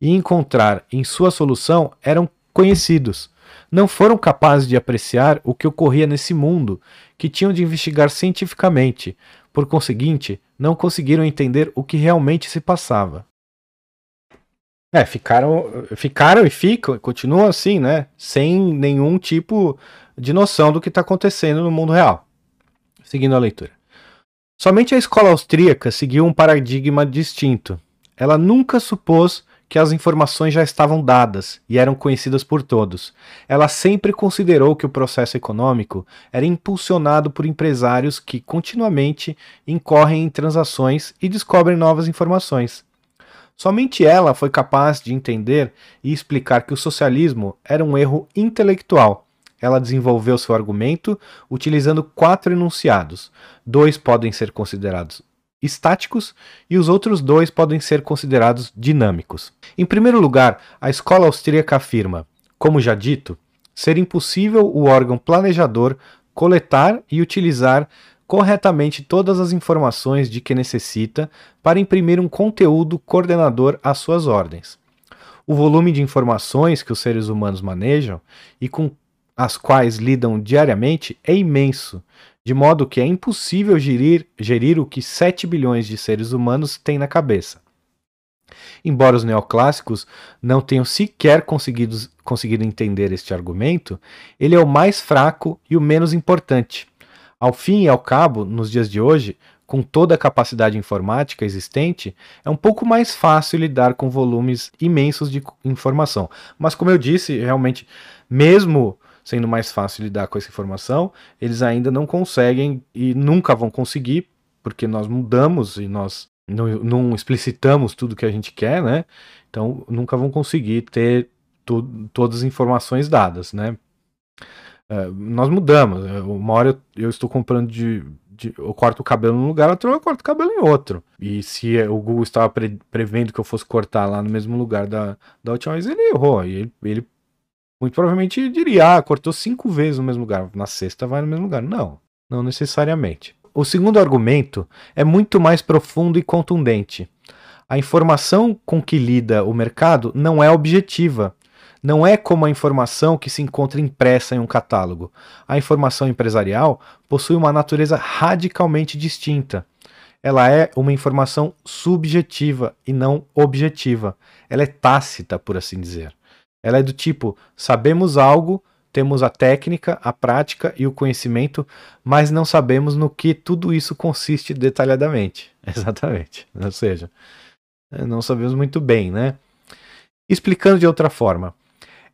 e encontrar em sua solução eram conhecidos. Não foram capazes de apreciar o que ocorria nesse mundo, que tinham de investigar cientificamente. Por conseguinte, não conseguiram entender o que realmente se passava. É, ficaram, ficaram e ficam, continuam assim, né? Sem nenhum tipo de noção do que está acontecendo no mundo real. Seguindo a leitura. Somente a escola austríaca seguiu um paradigma distinto. Ela nunca supôs que as informações já estavam dadas e eram conhecidas por todos. Ela sempre considerou que o processo econômico era impulsionado por empresários que continuamente incorrem em transações e descobrem novas informações. Somente ela foi capaz de entender e explicar que o socialismo era um erro intelectual. Ela desenvolveu seu argumento utilizando quatro enunciados. Dois podem ser considerados estáticos e os outros dois podem ser considerados dinâmicos. Em primeiro lugar, a escola austríaca afirma, como já dito, ser impossível o órgão planejador coletar e utilizar corretamente todas as informações de que necessita para imprimir um conteúdo coordenador às suas ordens. O volume de informações que os seres humanos manejam e com as quais lidam diariamente é imenso, de modo que é impossível gerir, gerir o que 7 bilhões de seres humanos têm na cabeça. Embora os neoclássicos não tenham sequer conseguido, conseguido entender este argumento, ele é o mais fraco e o menos importante, ao fim e ao cabo, nos dias de hoje, com toda a capacidade informática existente, é um pouco mais fácil lidar com volumes imensos de informação. Mas, como eu disse, realmente, mesmo sendo mais fácil lidar com essa informação, eles ainda não conseguem e nunca vão conseguir, porque nós mudamos e nós não, não explicitamos tudo que a gente quer, né? Então, nunca vão conseguir ter todas as informações dadas, né? É, nós mudamos. É, uma hora eu, eu estou comprando de, de, Eu corto o cabelo num lugar, outra hora eu corto o cabelo em outro. E se o Google estava pre, prevendo que eu fosse cortar lá no mesmo lugar da, da última vez, ele errou. E ele, ele muito provavelmente diria: ah, cortou cinco vezes no mesmo lugar. Na sexta vai no mesmo lugar. Não, não necessariamente. O segundo argumento é muito mais profundo e contundente. A informação com que lida o mercado não é objetiva, Não é como a informação que se encontra impressa em um catálogo. A informação empresarial possui uma natureza radicalmente distinta. Ela é uma informação subjetiva e não objetiva. Ela é tácita, por assim dizer. Ela é do tipo: sabemos algo, temos a técnica, a prática e o conhecimento, mas não sabemos no que tudo isso consiste detalhadamente. Exatamente. Ou seja, não sabemos muito bem, né? Explicando de outra forma,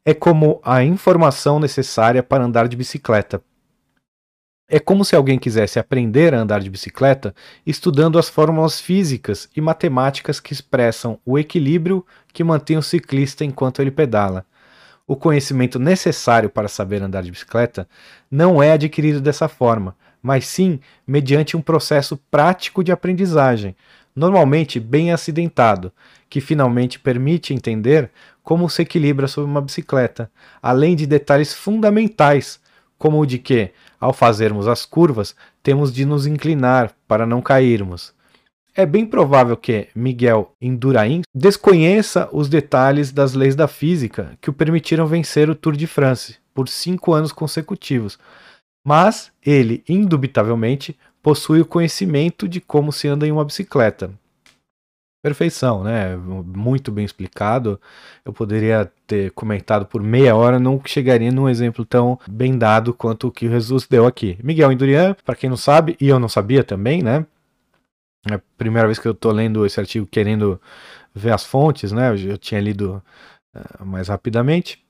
é como a informação necessária para andar de bicicleta. É como se alguém quisesse aprender a andar de bicicleta estudando as fórmulas físicas e matemáticas que expressam o equilíbrio que mantém o ciclista enquanto ele pedala. O conhecimento necessário para saber andar de bicicleta não é adquirido dessa forma, mas sim mediante um processo prático de aprendizagem, normalmente bem acidentado, que finalmente permite entender como se equilibra sobre uma bicicleta, além de detalhes fundamentais, como o de que, ao fazermos as curvas, temos de nos inclinar para não cairmos. É bem provável que Miguel Indurain desconheça os detalhes das leis da física que o permitiram vencer o Tour de France por cinco anos consecutivos, mas ele, indubitavelmente, possui o conhecimento de como se anda em uma bicicleta. Perfeição, né? Muito bem explicado. Eu poderia ter comentado por meia hora, não chegaria num exemplo tão bem dado quanto o que Jesus deu aqui. Miguel Indurian, para quem não sabe, e eu não sabia também, né? É a primeira vez que eu estou lendo esse artigo querendo ver as fontes, né? Eu tinha lido uh, mais rapidamente.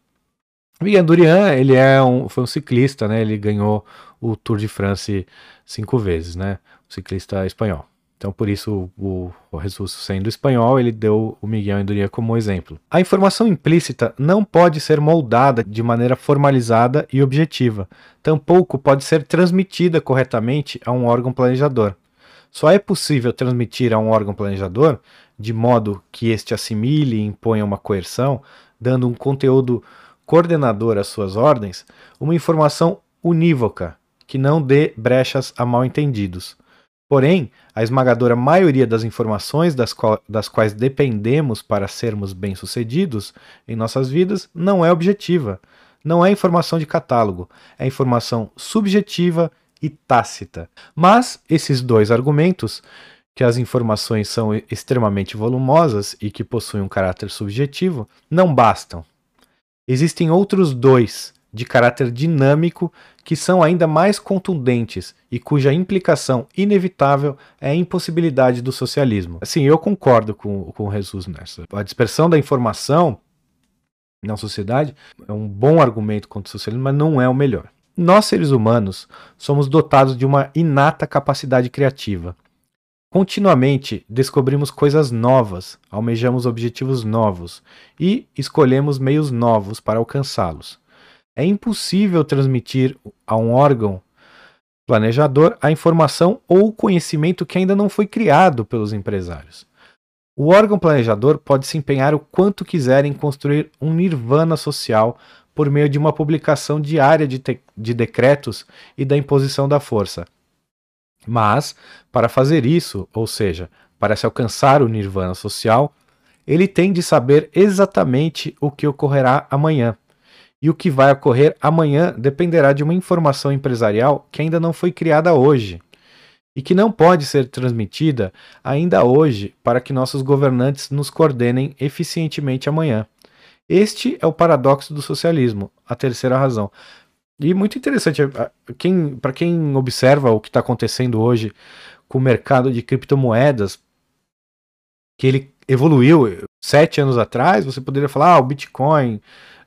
Miguel Indurian, ele é um, foi um ciclista, né? Ele ganhou o Tour de France cinco vezes, né? Um ciclista espanhol. Então, por isso, o, o Jesus sendo espanhol, ele deu o Miguel Enduria como exemplo. A informação implícita não pode ser moldada de maneira formalizada e objetiva, tampouco pode ser transmitida corretamente a um órgão planejador. Só é possível transmitir a um órgão planejador, de modo que este assimile e imponha uma coerção, dando um conteúdo coordenador às suas ordens, uma informação unívoca, que não dê brechas a mal entendidos. Porém, a esmagadora maioria das informações das, das quais dependemos para sermos bem-sucedidos em nossas vidas não é objetiva. Não é informação de catálogo, é informação subjetiva e tácita. Mas esses dois argumentos, que as informações são extremamente volumosas e que possuem um caráter subjetivo, não bastam. Existem outros dois de caráter dinâmico que são ainda mais contundentes e cuja implicação inevitável é a impossibilidade do socialismo. Sim, eu concordo com, com o Jesus nessa. A dispersão da informação na sociedade é um bom argumento contra o socialismo, mas não é o melhor. Nós, seres humanos, somos dotados de uma inata capacidade criativa. Continuamente descobrimos coisas novas, almejamos objetivos novos e escolhemos meios novos para alcançá-los. É impossível transmitir a um órgão planejador a informação ou conhecimento que ainda não foi criado pelos empresários. O órgão planejador pode se empenhar o quanto quiser em construir um nirvana social por meio de uma publicação diária de, de decretos e da imposição da força. Mas, para fazer isso, ou seja, para se alcançar o nirvana social, ele tem de saber exatamente o que ocorrerá amanhã e o que vai ocorrer amanhã dependerá de uma informação empresarial que ainda não foi criada hoje e que não pode ser transmitida ainda hoje para que nossos governantes nos coordenem eficientemente amanhã. Este é o paradoxo do socialismo, a terceira razão. E muito interessante, quem, para quem observa o que está acontecendo hoje com o mercado de criptomoedas, que ele evoluiu sete anos atrás, você poderia falar, ah, o Bitcoin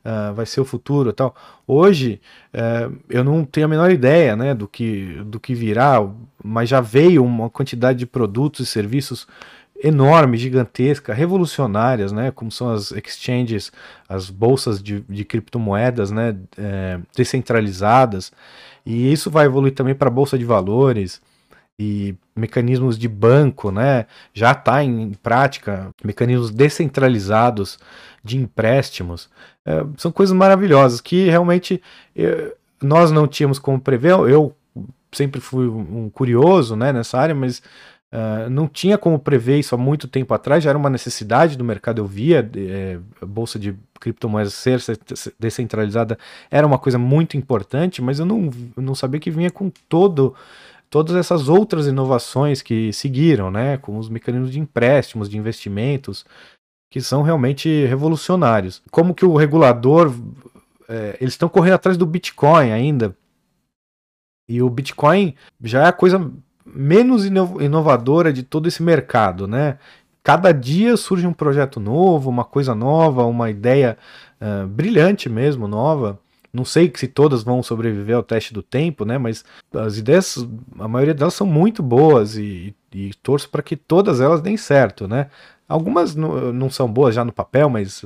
uh, vai ser o futuro tal. Hoje uh, eu não tenho a menor ideia né, do, que, do que virá, mas já veio uma quantidade de produtos e serviços enormes, gigantescas, revolucionárias, né, como são as exchanges, as bolsas de, de criptomoedas né, é, descentralizadas, e isso vai evoluir também para a bolsa de valores e mecanismos de banco, né? Já está em prática mecanismos descentralizados de empréstimos. É, são coisas maravilhosas que realmente é, nós não tínhamos como prever. Eu sempre fui um curioso, né, nessa área, mas Uh, não tinha como prever isso há muito tempo atrás, já era uma necessidade do mercado. Eu via é, a bolsa de criptomoedas ser descentralizada, era uma coisa muito importante, mas eu não, não sabia que vinha com todo todas essas outras inovações que seguiram, né, com os mecanismos de empréstimos, de investimentos, que são realmente revolucionários. Como que o regulador, é, eles estão correndo atrás do Bitcoin ainda, e o Bitcoin já é a coisa menos inovadora de todo esse mercado, né? Cada dia surge um projeto novo, uma coisa nova, uma ideia uh, brilhante mesmo, nova. Não sei se todas vão sobreviver ao teste do tempo, né? Mas as ideias, a maioria delas são muito boas e, e torço para que todas elas deem certo, né? Algumas não, são boas já no papel, mas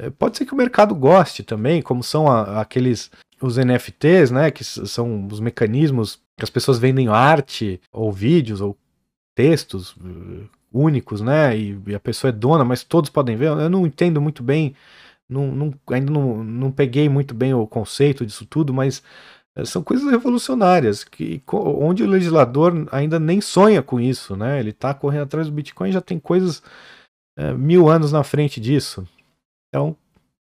eh, pode ser que o mercado goste também, como são a, aqueles os NFTs, né? Que são os mecanismos que as pessoas vendem arte ou vídeos ou textos eh, únicos, né? E, e, a pessoa é dona, mas todos podem ver. Eu não entendo muito bem não, não, ainda não, não peguei muito bem o conceito disso tudo, mas eh, são coisas revolucionárias, que, onde o legislador ainda nem sonha com isso, né? Ele está correndo atrás do Bitcoin já tem coisas é, mil anos na frente disso. Então,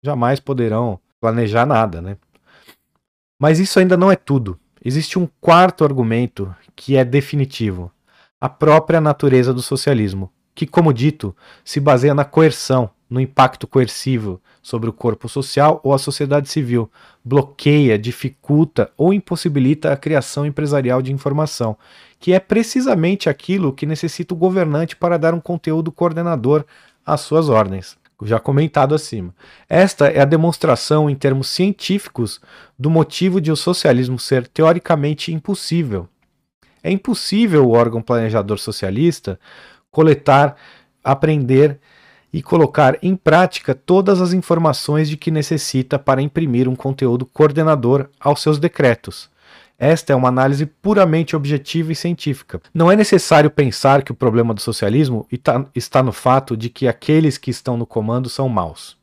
jamais poderão planejar nada, né? Mas isso ainda não é tudo. Existe um quarto argumento que é definitivo: a própria natureza do socialismo, que, como dito, se baseia na coerção, no impacto coercivo sobre o corpo social ou a sociedade civil, bloqueia, dificulta ou impossibilita a criação empresarial de informação, que é precisamente aquilo que necessita o governante para dar um conteúdo coordenador às suas ordens. Já comentado acima. Esta é a demonstração, em termos científicos, do motivo de o socialismo ser teoricamente impossível. É impossível o órgão planejador socialista coletar, aprender e colocar em prática todas as informações de que necessita para imprimir um conteúdo coordenador aos seus decretos. Esta é uma análise puramente objetiva e científica. Não é necessário pensar que o problema do socialismo está no fato de que aqueles que estão no comando são maus.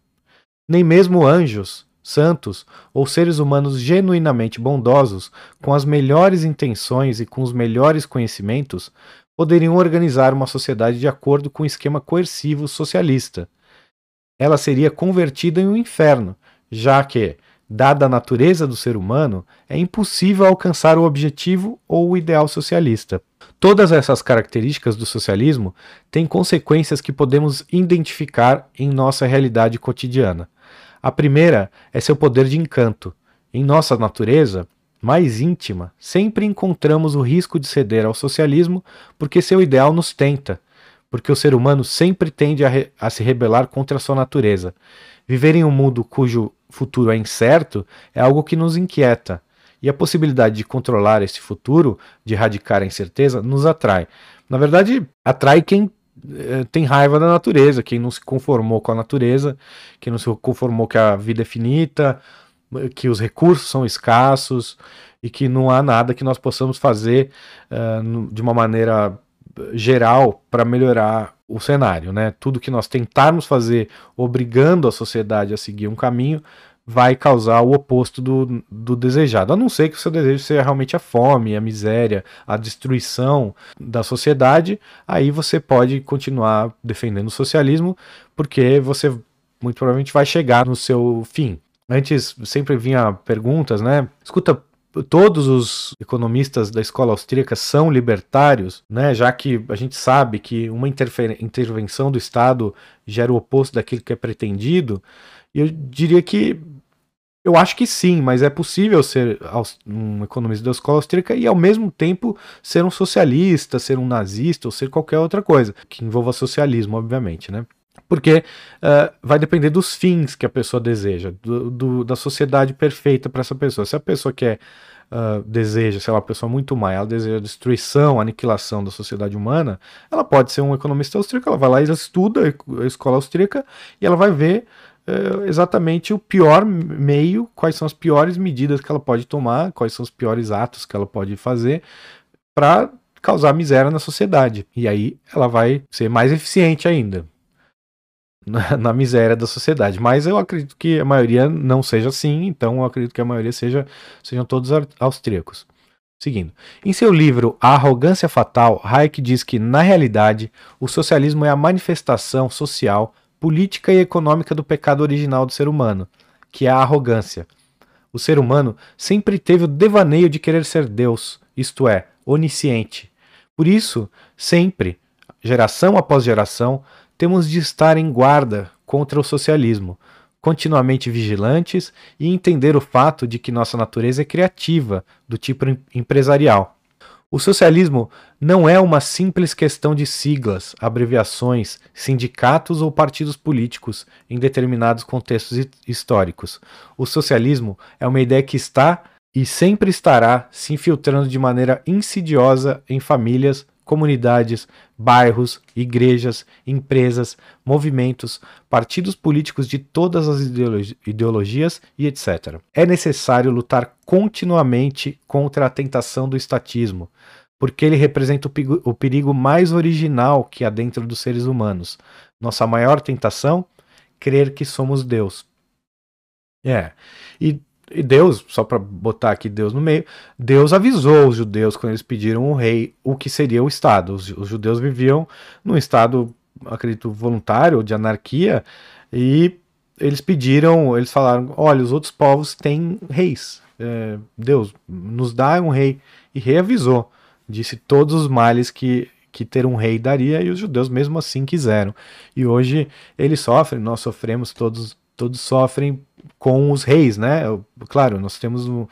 Nem mesmo anjos, santos ou seres humanos genuinamente bondosos, com as melhores intenções e com os melhores conhecimentos, poderiam organizar uma sociedade de acordo com o esquema coercivo socialista. Ela seria convertida em um inferno, já que, dada a natureza do ser humano, é impossível alcançar o objetivo ou o ideal socialista. Todas essas características do socialismo têm consequências que podemos identificar em nossa realidade cotidiana. A primeira é seu poder de encanto. Em nossa natureza, mais íntima, sempre encontramos o risco de ceder ao socialismo porque seu ideal nos tenta, porque o ser humano sempre tende a, a, se rebelar contra a sua natureza. Viver em um mundo cujo futuro é incerto é algo que nos inquieta, e a possibilidade de controlar esse futuro, de erradicar a incerteza, nos atrai. Na verdade, atrai quem eh, tem raiva da natureza, quem não se conformou com a natureza, quem não se conformou que a vida é finita, que os recursos são escassos e que não há nada que nós possamos fazer uh, de uma maneira geral para melhorar o cenário, né? Tudo que nós tentarmos fazer obrigando a sociedade a seguir um caminho vai causar o oposto do, do desejado, a não ser que o seu desejo seja realmente a fome, a miséria, a destruição da sociedade, aí você pode continuar defendendo o socialismo, porque você muito provavelmente vai chegar no seu fim. Antes sempre vinha perguntas, né? Escuta, todos os economistas da escola austríaca são libertários, né? Já que a gente sabe que uma intervenção do Estado gera o oposto daquilo que é pretendido. E eu diria que eu acho que sim, mas é possível ser um economista da escola austríaca e ao mesmo tempo ser um socialista, ser um nazista ou ser qualquer outra coisa que envolva socialismo, obviamente, né? Porque uh, vai depender dos fins que a pessoa deseja, do, do da sociedade perfeita para essa pessoa. Se a pessoa quer, uh, deseja, sei lá, uma pessoa muito má, ela deseja a destruição, a aniquilação da sociedade humana, ela pode ser um economista austríaco, ela vai lá e estuda a escola austríaca e ela vai ver uh, exatamente o pior meio, quais são as piores medidas que ela pode tomar, quais são os piores atos que ela pode fazer para causar miséria na sociedade. E aí ela vai ser mais eficiente ainda na, na, miséria da sociedade. Mas eu acredito que a maioria não seja assim, então eu acredito que a maioria seja, sejam todos austríacos. Seguindo. Em seu livro A Arrogância Fatal, Hayek diz que, na realidade, o socialismo é a manifestação social, política e econômica do pecado original do ser humano, que é a arrogância. O ser humano sempre teve o devaneio de querer ser Deus, isto é, onisciente. Por isso, sempre, geração após geração, temos de estar em guarda contra o socialismo, continuamente vigilantes e entender o fato de que nossa natureza é criativa, do tipo empresarial. O socialismo não é uma simples questão de siglas, abreviações, sindicatos ou partidos políticos em determinados contextos históricos. O socialismo é uma ideia que está e sempre estará se infiltrando de maneira insidiosa em famílias, comunidades, bairros, igrejas, empresas, movimentos, partidos políticos de todas as ideologias e etc. É necessário lutar continuamente contra a tentação do estatismo, porque ele representa o perigo mais original que há dentro dos seres humanos. Nossa maior tentação? Crer que somos Deus. É. E e Deus, só para botar aqui Deus no meio, Deus avisou os judeus quando eles pediram um rei o que seria o Estado. Os, os judeus viviam num estado, acredito, voluntário, de anarquia, e eles pediram, eles falaram: olha, os outros povos têm reis. É, Deus, nos dá um rei. E rei avisou, disse todos os males que, que ter um rei daria, e os judeus mesmo assim quiseram. E hoje eles sofrem, nós sofremos todos todos sofrem com os reis, né? Claro, nós temos um,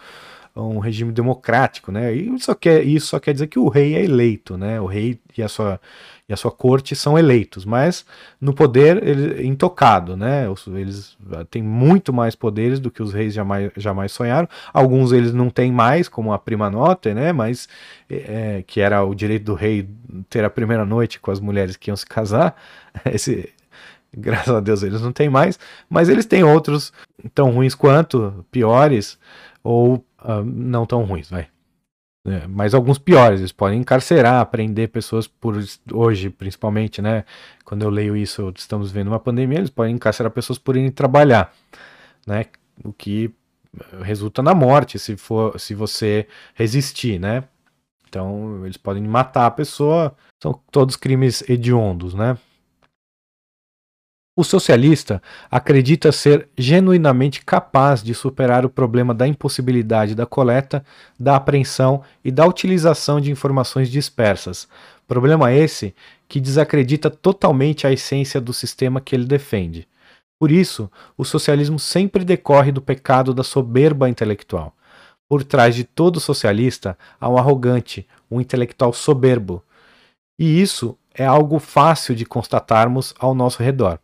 um regime democrático, né? E isso, quer, isso só quer dizer que o rei é eleito, né? O rei e a sua, e a sua corte são eleitos, mas no poder ele, intocado, né? Eles têm muito mais poderes do que os reis jamais, jamais sonharam. Alguns eles não têm mais, como a prima nota, né? Mas é, que era o direito do rei ter a primeira noite com as mulheres que iam se casar. Esse, Graças a Deus eles não têm mais, mas eles têm outros tão ruins quanto, piores, ou uh, não tão ruins, vai. É, mas alguns piores, eles podem encarcerar, prender pessoas por hoje, principalmente, né? Quando eu leio isso, estamos vendo uma pandemia, eles podem encarcerar pessoas por irem trabalhar, né? O que resulta na morte se for se você resistir, né? Então, eles podem matar a pessoa, são todos crimes hediondos, né? O socialista acredita ser genuinamente capaz de superar o problema da impossibilidade da coleta, da apreensão e da utilização de informações dispersas. Problema esse que desacredita totalmente a essência do sistema que ele defende. Por isso, o socialismo sempre decorre do pecado da soberba intelectual. Por trás de todo socialista há um arrogante, um intelectual soberbo. E isso é algo fácil de constatarmos ao nosso redor.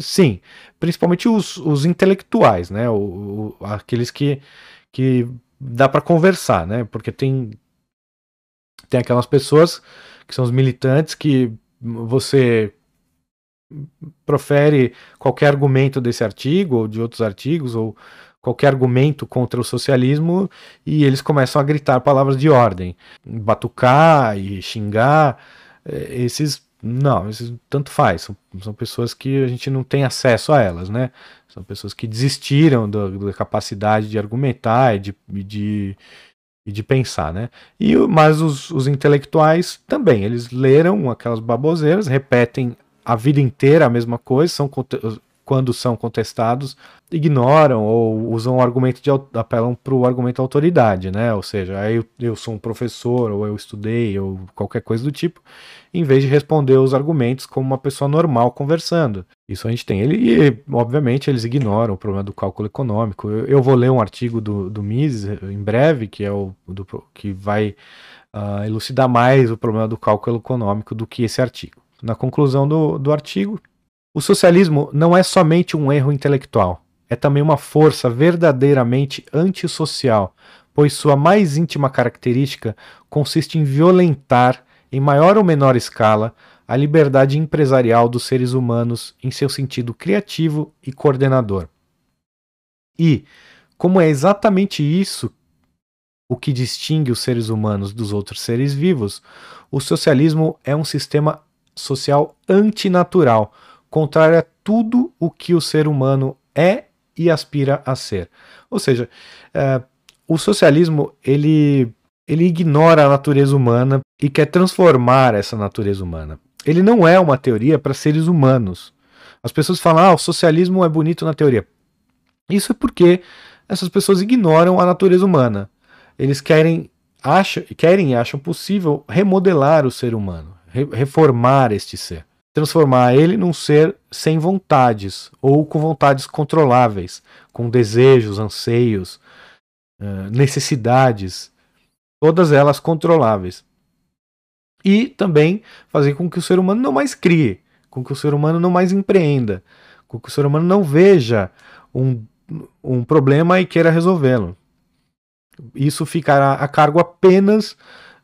Sim, principalmente os, os intelectuais, né? O, o, aqueles que, que dá para conversar, né? Porque tem, tem aquelas pessoas que são os militantes que você profere qualquer argumento desse artigo ou de outros artigos ou qualquer argumento contra o socialismo e eles começam a gritar palavras de ordem, batucar e xingar. É, esses não, tanto faz. São, são, pessoas que a gente não tem acesso a elas, né? São pessoas que desistiram do, da capacidade de argumentar e de, de, de pensar, né? E, mas os, os intelectuais também, eles leram aquelas baboseiras, repetem a vida inteira a mesma coisa, são quando são contestados, ignoram ou usam o argumento de apelam para o argumento de autoridade, né? Ou seja, eu, eu sou um professor, ou eu estudei, ou qualquer coisa do tipo, em vez de responder os argumentos como uma pessoa normal conversando. Isso a gente tem. Ele, e, obviamente, eles ignoram o problema do cálculo econômico. Eu, eu vou ler um artigo do, do Mises em breve, que é o do, que vai uh, elucidar mais o problema do cálculo econômico do que esse artigo. Na conclusão do, do artigo, o socialismo não é somente um erro intelectual, é também uma força verdadeiramente antissocial, pois sua mais íntima característica consiste em violentar, em maior ou menor escala, a liberdade empresarial dos seres humanos em seu sentido criativo e coordenador. E, como é exatamente isso o que distingue os seres humanos dos outros seres vivos, o socialismo é um sistema social antinatural, contrária a tudo o que o ser humano é e aspira a ser. Ou seja, é, o socialismo ele ele ignora a natureza humana e quer transformar essa natureza humana. Ele não é uma teoria para seres humanos. As pessoas falam, ah, o socialismo é bonito na teoria. Isso é porque essas pessoas ignoram a natureza humana. Eles querem, acham, querem e acham possível remodelar o ser humano, re reformar este ser, transformar ele num ser sem vontades ou com vontades controláveis, com desejos, anseios, necessidades, todas elas controláveis. E também fazer com que o ser humano não mais crie, com que o ser humano não mais empreenda, com que o ser humano não veja um um problema e queira resolvê-lo. Isso ficará a cargo apenas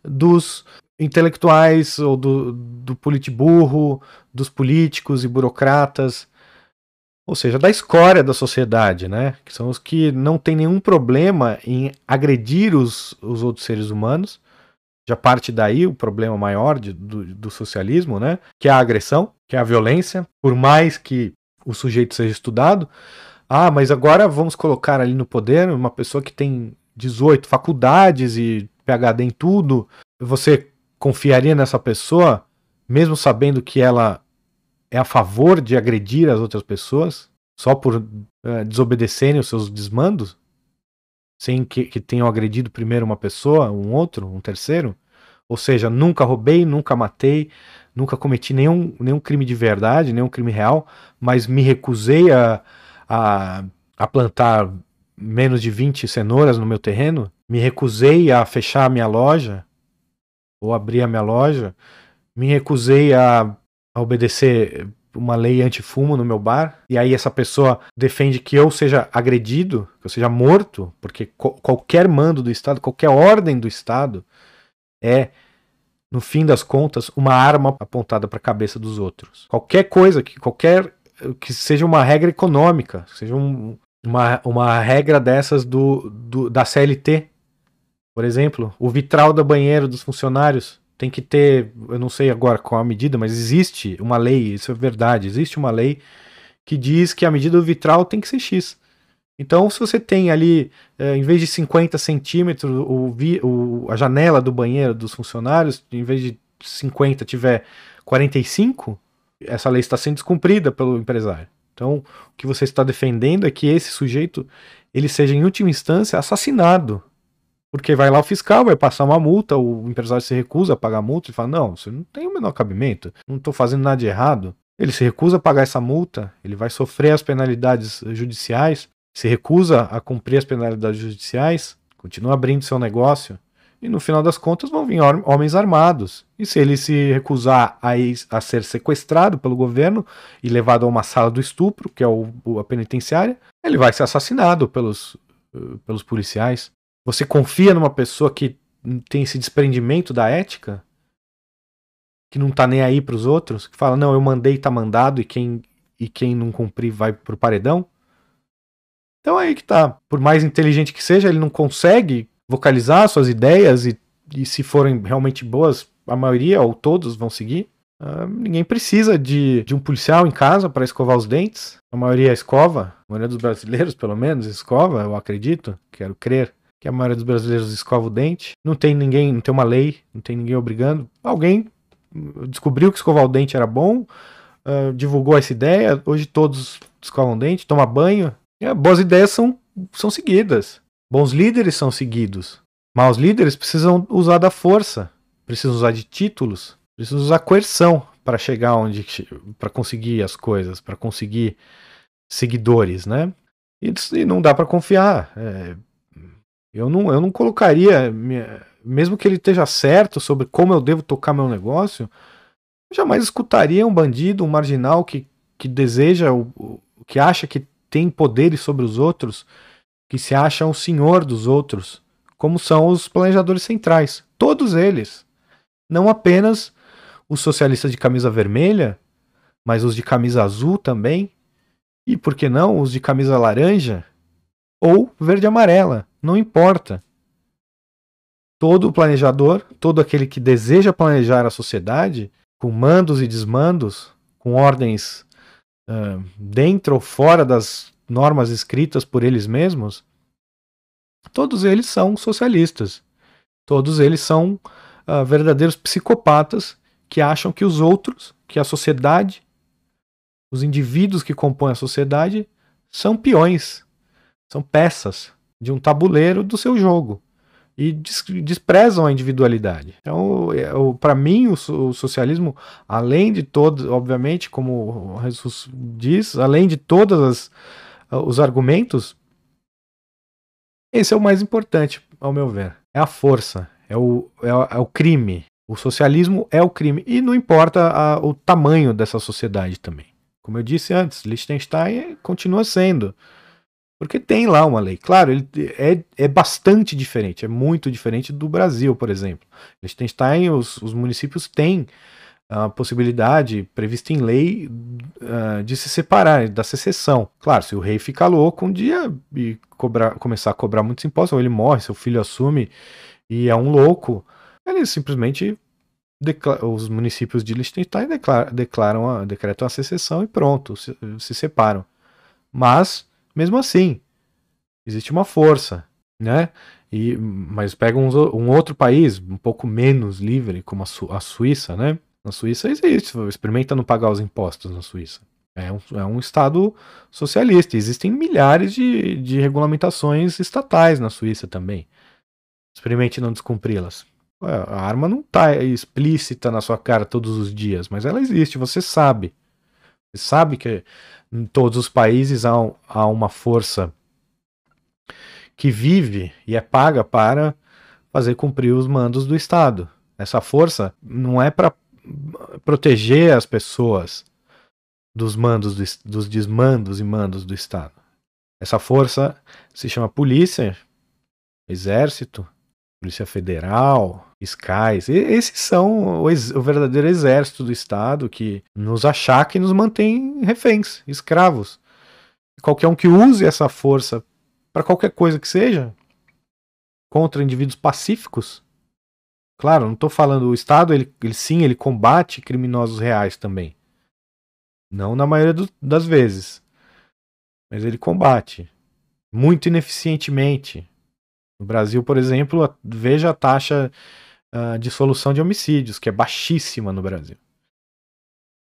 dos intelectuais ou do, do politiburro, dos políticos e burocratas, ou seja, da escória da sociedade, né? Que são os que não têm nenhum problema em agredir os, os outros seres humanos. Já parte daí o problema maior de, do, do socialismo, né? Que é a agressão, que é a violência. Por mais que o sujeito seja estudado, ah, mas agora vamos colocar ali no poder uma pessoa que tem 18 faculdades e PhD em tudo. Você confiaria nessa pessoa, mesmo sabendo que ela é a favor de agredir as outras pessoas, só por uh, desobedecerem os seus desmandos? Sem que, que tenham agredido primeiro uma pessoa, um outro, um terceiro? Ou seja, nunca roubei, nunca matei, nunca cometi nenhum, nenhum crime de verdade, nenhum crime real, mas me recusei a, a, a plantar menos de 20 cenouras no meu terreno, me recusei a fechar a minha loja ou abrir a minha loja, me recusei a, a obedecer uma lei antifumo no meu bar, e aí essa pessoa defende que eu seja agredido, que eu seja morto, porque qualquer mando do Estado, qualquer ordem do Estado é, no fim das contas, uma arma apontada para a cabeça dos outros. Qualquer coisa que qualquer que seja uma regra econômica, seja um, uma, uma regra dessas do, do, da CLT. Por exemplo, o vitral do banheiro dos funcionários tem que ter, eu não sei agora qual a medida, mas existe uma lei, isso é verdade, existe uma lei que diz que a medida do vitral tem que ser X. Então, se você tem ali, é, em vez de 50 centímetros, o, o, a janela do banheiro dos funcionários, em vez de 50 tiver 45, essa lei está sendo descumprida pelo empresário. Então, o que você está defendendo é que esse sujeito ele seja, em última instância, assassinado. Porque vai lá o fiscal, vai passar uma multa, o empresário se recusa a pagar a multa e fala: Não, você não tem o menor cabimento, não estou fazendo nada de errado. Ele se recusa a pagar essa multa, ele vai sofrer as penalidades judiciais, se recusa a cumprir as penalidades judiciais, continua abrindo seu negócio, e no final das contas vão vir homens armados. E se ele se recusar a, a ser sequestrado pelo governo e levado a uma sala do estupro, que é o, a penitenciária, ele vai ser assassinado pelos, uh, pelos policiais. Você confia numa pessoa que tem esse desprendimento da ética? Que não tá nem aí para os outros? Que fala, não, eu mandei, tá mandado, e quem, e quem não cumprir vai pro paredão? Então aí que tá. Por mais inteligente que seja, ele não consegue vocalizar suas ideias e, e se forem realmente boas, a maioria ou todos vão seguir. Uh, ninguém precisa de, de um policial em casa para escovar os dentes. A maioria escova, a maioria dos brasileiros, pelo menos, escova, eu acredito, quero crer que a maioria dos brasileiros escova o dente. Não tem ninguém, não tem uma lei, não tem ninguém obrigando. Alguém descobriu que escovar o dente era bom, uh, divulgou essa ideia, hoje todos escovam o dente, tomam banho. E, boas ideias são, são seguidas. Bons líderes são seguidos. Maus líderes precisam usar da força, precisam usar de títulos, precisam usar coerção para chegar onde para conseguir as coisas, para conseguir seguidores, né? E, e não dá para confiar. É, eu não, eu não colocaria, mesmo que ele esteja certo sobre como eu devo tocar meu negócio, eu jamais escutaria um bandido, um marginal que, que deseja, o, que acha que tem poderes sobre os outros que se acham o senhor dos outros, como são os planejadores centrais. Todos eles. Não apenas os socialistas de camisa vermelha, mas os de camisa azul também. E por que não os de camisa laranja? Ou verde amarela, não importa. Todo planejador, todo aquele que deseja planejar a sociedade, com mandos e desmandos, com ordens uh, dentro ou fora das normas escritas por eles mesmos, todos eles são socialistas. Todos eles são uh, verdadeiros psicopatas que acham que os outros, que a sociedade, os indivíduos que compõem a sociedade, são peões, são peças de um tabuleiro do seu jogo e desprezam a individualidade. Então, para mim, o, o, socialismo, além de todos, obviamente, como Jesus diz, além de todos os argumentos, esse é o mais importante, ao meu ver. É a força, é o, é, é o crime. O socialismo é o crime. E não importa a, o tamanho dessa sociedade também. Como eu disse antes, Liechtenstein continua sendo. Porque tem lá uma lei. Claro, ele é, é bastante diferente, é muito diferente do Brasil, por exemplo. Liechtenstein, os, os municípios têm a possibilidade prevista em lei uh, de se separar, da secessão. Claro, se o rei ficar louco um dia e cobrar, começar a cobrar muitos impostos, ou ele morre, seu filho assume e é um louco, ele simplesmente os municípios de Liechtenstein declaram, declaram a, decretam a secessão e pronto, se, se separam. Mas, mesmo assim, existe uma força, né? E, mas pega um, um outro país um pouco menos livre, como a, Su, a Suíça, né? Na Suíça existe, experimenta não pagar os impostos na Suíça. É um, é um Estado socialista. Existem milhares de, de regulamentações estatais na Suíça também. Experimente não descumpri-las. A arma não está explícita na sua cara todos os dias, mas ela existe, você sabe. Você sabe que em todos os países há, há uma força que vive e é paga para fazer cumprir os mandos do Estado. Essa força não é para proteger as pessoas dos mandos, do, dos desmandos e mandos do Estado. Essa força se chama polícia, exército, polícia federal, SCAIs. Esses são o, o, verdadeiro exército do Estado que nos achaca e nos mantém reféns, escravos. Qualquer um que use essa força para qualquer coisa que seja, contra indivíduos pacíficos, Claro, não estou falando o Estado, ele, ele, sim, ele combate criminosos reais também. Não na maioria do, das vezes. Mas ele combate. Muito ineficientemente. No Brasil, por exemplo, veja a taxa uh, de solução de homicídios, que é baixíssima no Brasil.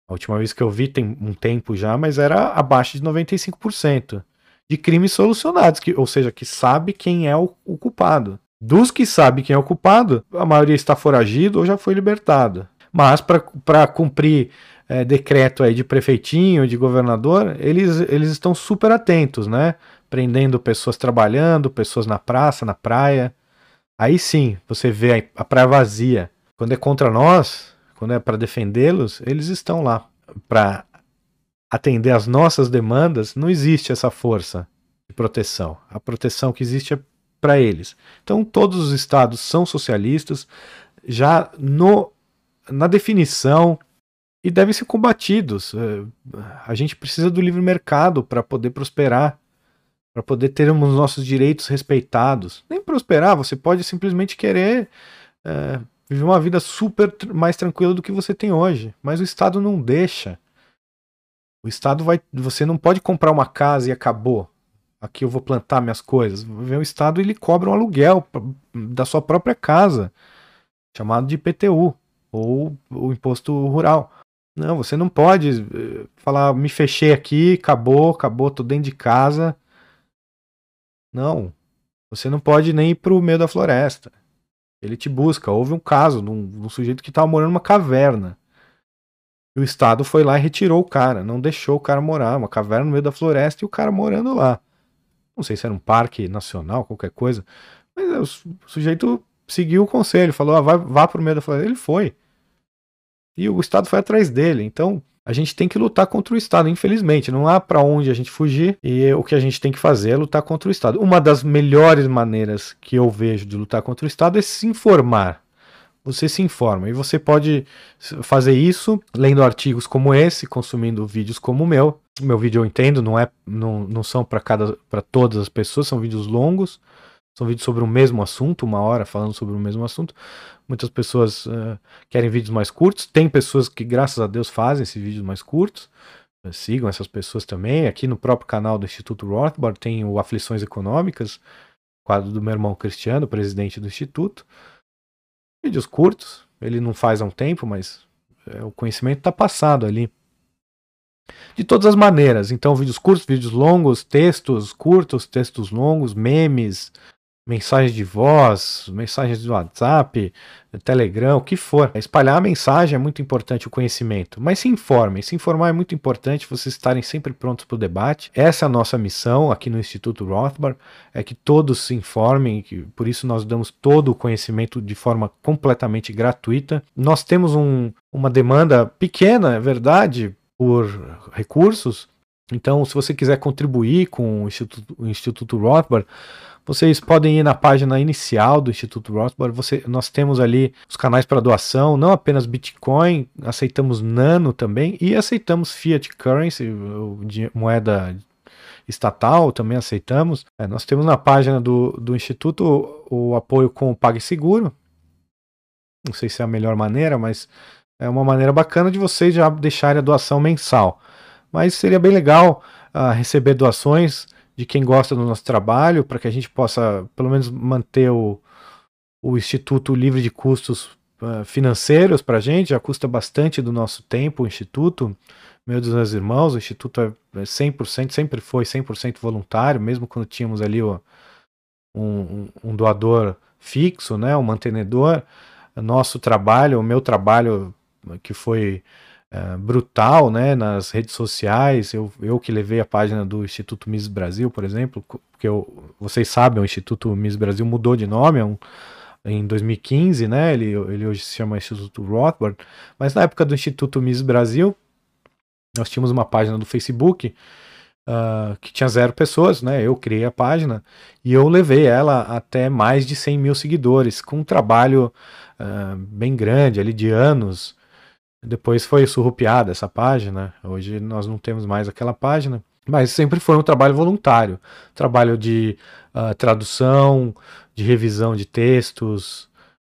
A última vez que eu vi tem um tempo já, mas era abaixo de 95% de crimes solucionados, que, ou seja, que sabe quem é o, o culpado. Dos que sabem quem é o culpado, a maioria está foragido ou já foi libertado. Mas para cumprir é, decreto aí de prefeitinho, de governador, eles, eles estão super atentos, né? Prendendo pessoas trabalhando, pessoas na praça, na praia. Aí sim, você vê a praia vazia. Quando é contra nós, quando é para defendê-los, eles estão lá. Para atender às nossas demandas, não existe essa força de proteção. A proteção que existe é para eles. Então, todos os estados são socialistas, já no, na definição, e devem ser combatidos. É, a gente precisa do livre mercado para poder prosperar, para poder ter os nossos direitos respeitados. Nem prosperar, você pode simplesmente querer é, viver uma vida super mais tranquila do que você tem hoje, mas o Estado não deixa. O Estado vai. Você não pode comprar uma casa e acabou aqui eu vou plantar minhas coisas. O Estado ele cobra um aluguel da sua própria casa, chamado de IPTU, ou o imposto rural. Não, você não pode eh, falar, me fechei aqui, acabou, acabou, tô dentro de casa. Não, você não pode nem ir pro meio da floresta. Ele te busca. Houve um caso de um, sujeito que estava morando numa caverna. O Estado foi lá e retirou o cara, não deixou o cara morar, uma caverna no meio da floresta e o cara morando lá não sei se era um parque nacional, qualquer coisa, mas o sujeito seguiu o conselho, falou, ah, vai, vá pro meio da floresta. Ele foi. E o Estado foi atrás dele. Então, a gente tem que lutar contra o Estado, infelizmente. Não há para onde a gente fugir e o que a gente tem que fazer é lutar contra o Estado. Uma das melhores maneiras que eu vejo de lutar contra o Estado é se informar. Você se informa e você pode fazer isso lendo artigos como esse, consumindo vídeos como o meu, meu vídeo eu entendo, não é não, não são para cada para todas as pessoas, são vídeos longos, são vídeos sobre o mesmo assunto, uma hora falando sobre o mesmo assunto. Muitas pessoas uh, querem vídeos mais curtos, tem pessoas que graças a Deus fazem esses vídeos mais curtos. Uh, sigam essas pessoas também. Aqui no próprio canal do Instituto Rothbard tem o Aflições Econômicas quadro do meu irmão Cristiano, presidente do Instituto. Vídeos curtos, ele não faz há um tempo, mas é, o conhecimento está passado ali. De todas as maneiras, então vídeos curtos, vídeos longos, textos curtos, textos longos, memes, mensagens de voz, mensagens do WhatsApp, Telegram, o que for. Espalhar a mensagem é muito importante, o conhecimento. Mas se informem. Se informar é muito importante, vocês estarem sempre prontos para o debate. Essa é a nossa missão aqui no Instituto Rothbard, é que todos se informem, que, por isso nós damos todo o conhecimento de forma completamente gratuita. Nós temos um, uma demanda pequena, é verdade, por recursos. Então, se você quiser contribuir com o Instituto, o Instituto Rothbard, vocês podem ir na página inicial do Instituto Rothbard. Você, nós temos ali os canais para doação, não apenas Bitcoin, aceitamos Nano também e aceitamos Fiat Currency, moeda estatal, também aceitamos. É, nós temos na página do, do Instituto o, o apoio com o PagSeguro. Não sei se é a melhor maneira, mas é uma maneira bacana de vocês já deixarem a doação mensal. Mas seria bem legal uh, receber doações de quem gosta do nosso trabalho, para que a gente possa, pelo menos, manter o, o Instituto livre de custos uh, financeiros para a gente, já custa bastante do nosso tempo o Instituto, meu dos meus irmãos, o Instituto é 100%, sempre foi 100% voluntário, mesmo quando tínhamos ali o, um, um, doador fixo, né, um mantenedor, nosso trabalho, o meu trabalho que foi uh, brutal né, nas redes sociais. Eu, eu que levei a página do Instituto Miss Brasil, por exemplo, porque eu, vocês sabem, o Instituto Miss Brasil mudou de nome, é um, em 2015, né? Ele, ele hoje se chama Instituto Rothbard, mas na época do Instituto Miss Brasil, nós tínhamos uma página do Facebook uh, que tinha zero pessoas, né? Eu criei a página e eu levei ela até mais de 100 mil seguidores, com um trabalho uh, bem grande ali de anos depois foi surrupiada essa página, hoje nós não temos mais aquela página, mas sempre foi um trabalho voluntário trabalho de uh, tradução, de revisão de textos,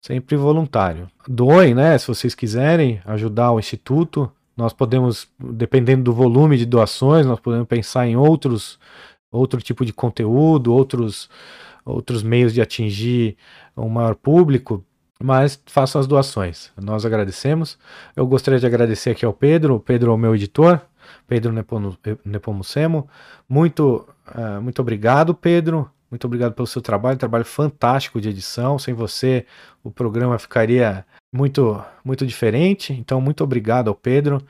sempre voluntário. Doem, né? Se vocês quiserem ajudar o Instituto, nós podemos, dependendo do volume de doações, nós podemos pensar em outros, outro tipo de conteúdo, outros, outros meios de atingir um maior público mas façam as doações. Nós agradecemos. Eu gostaria de agradecer aqui ao Pedro, o Pedro é o meu editor, Pedro Nepomucemo. Muito, uh, muito obrigado, Pedro. Muito obrigado pelo seu trabalho, um trabalho fantástico de edição. Sem você, o programa ficaria muito, muito diferente. Então, muito obrigado ao Pedro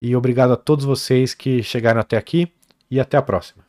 e obrigado a todos vocês que chegaram até aqui e até a próxima.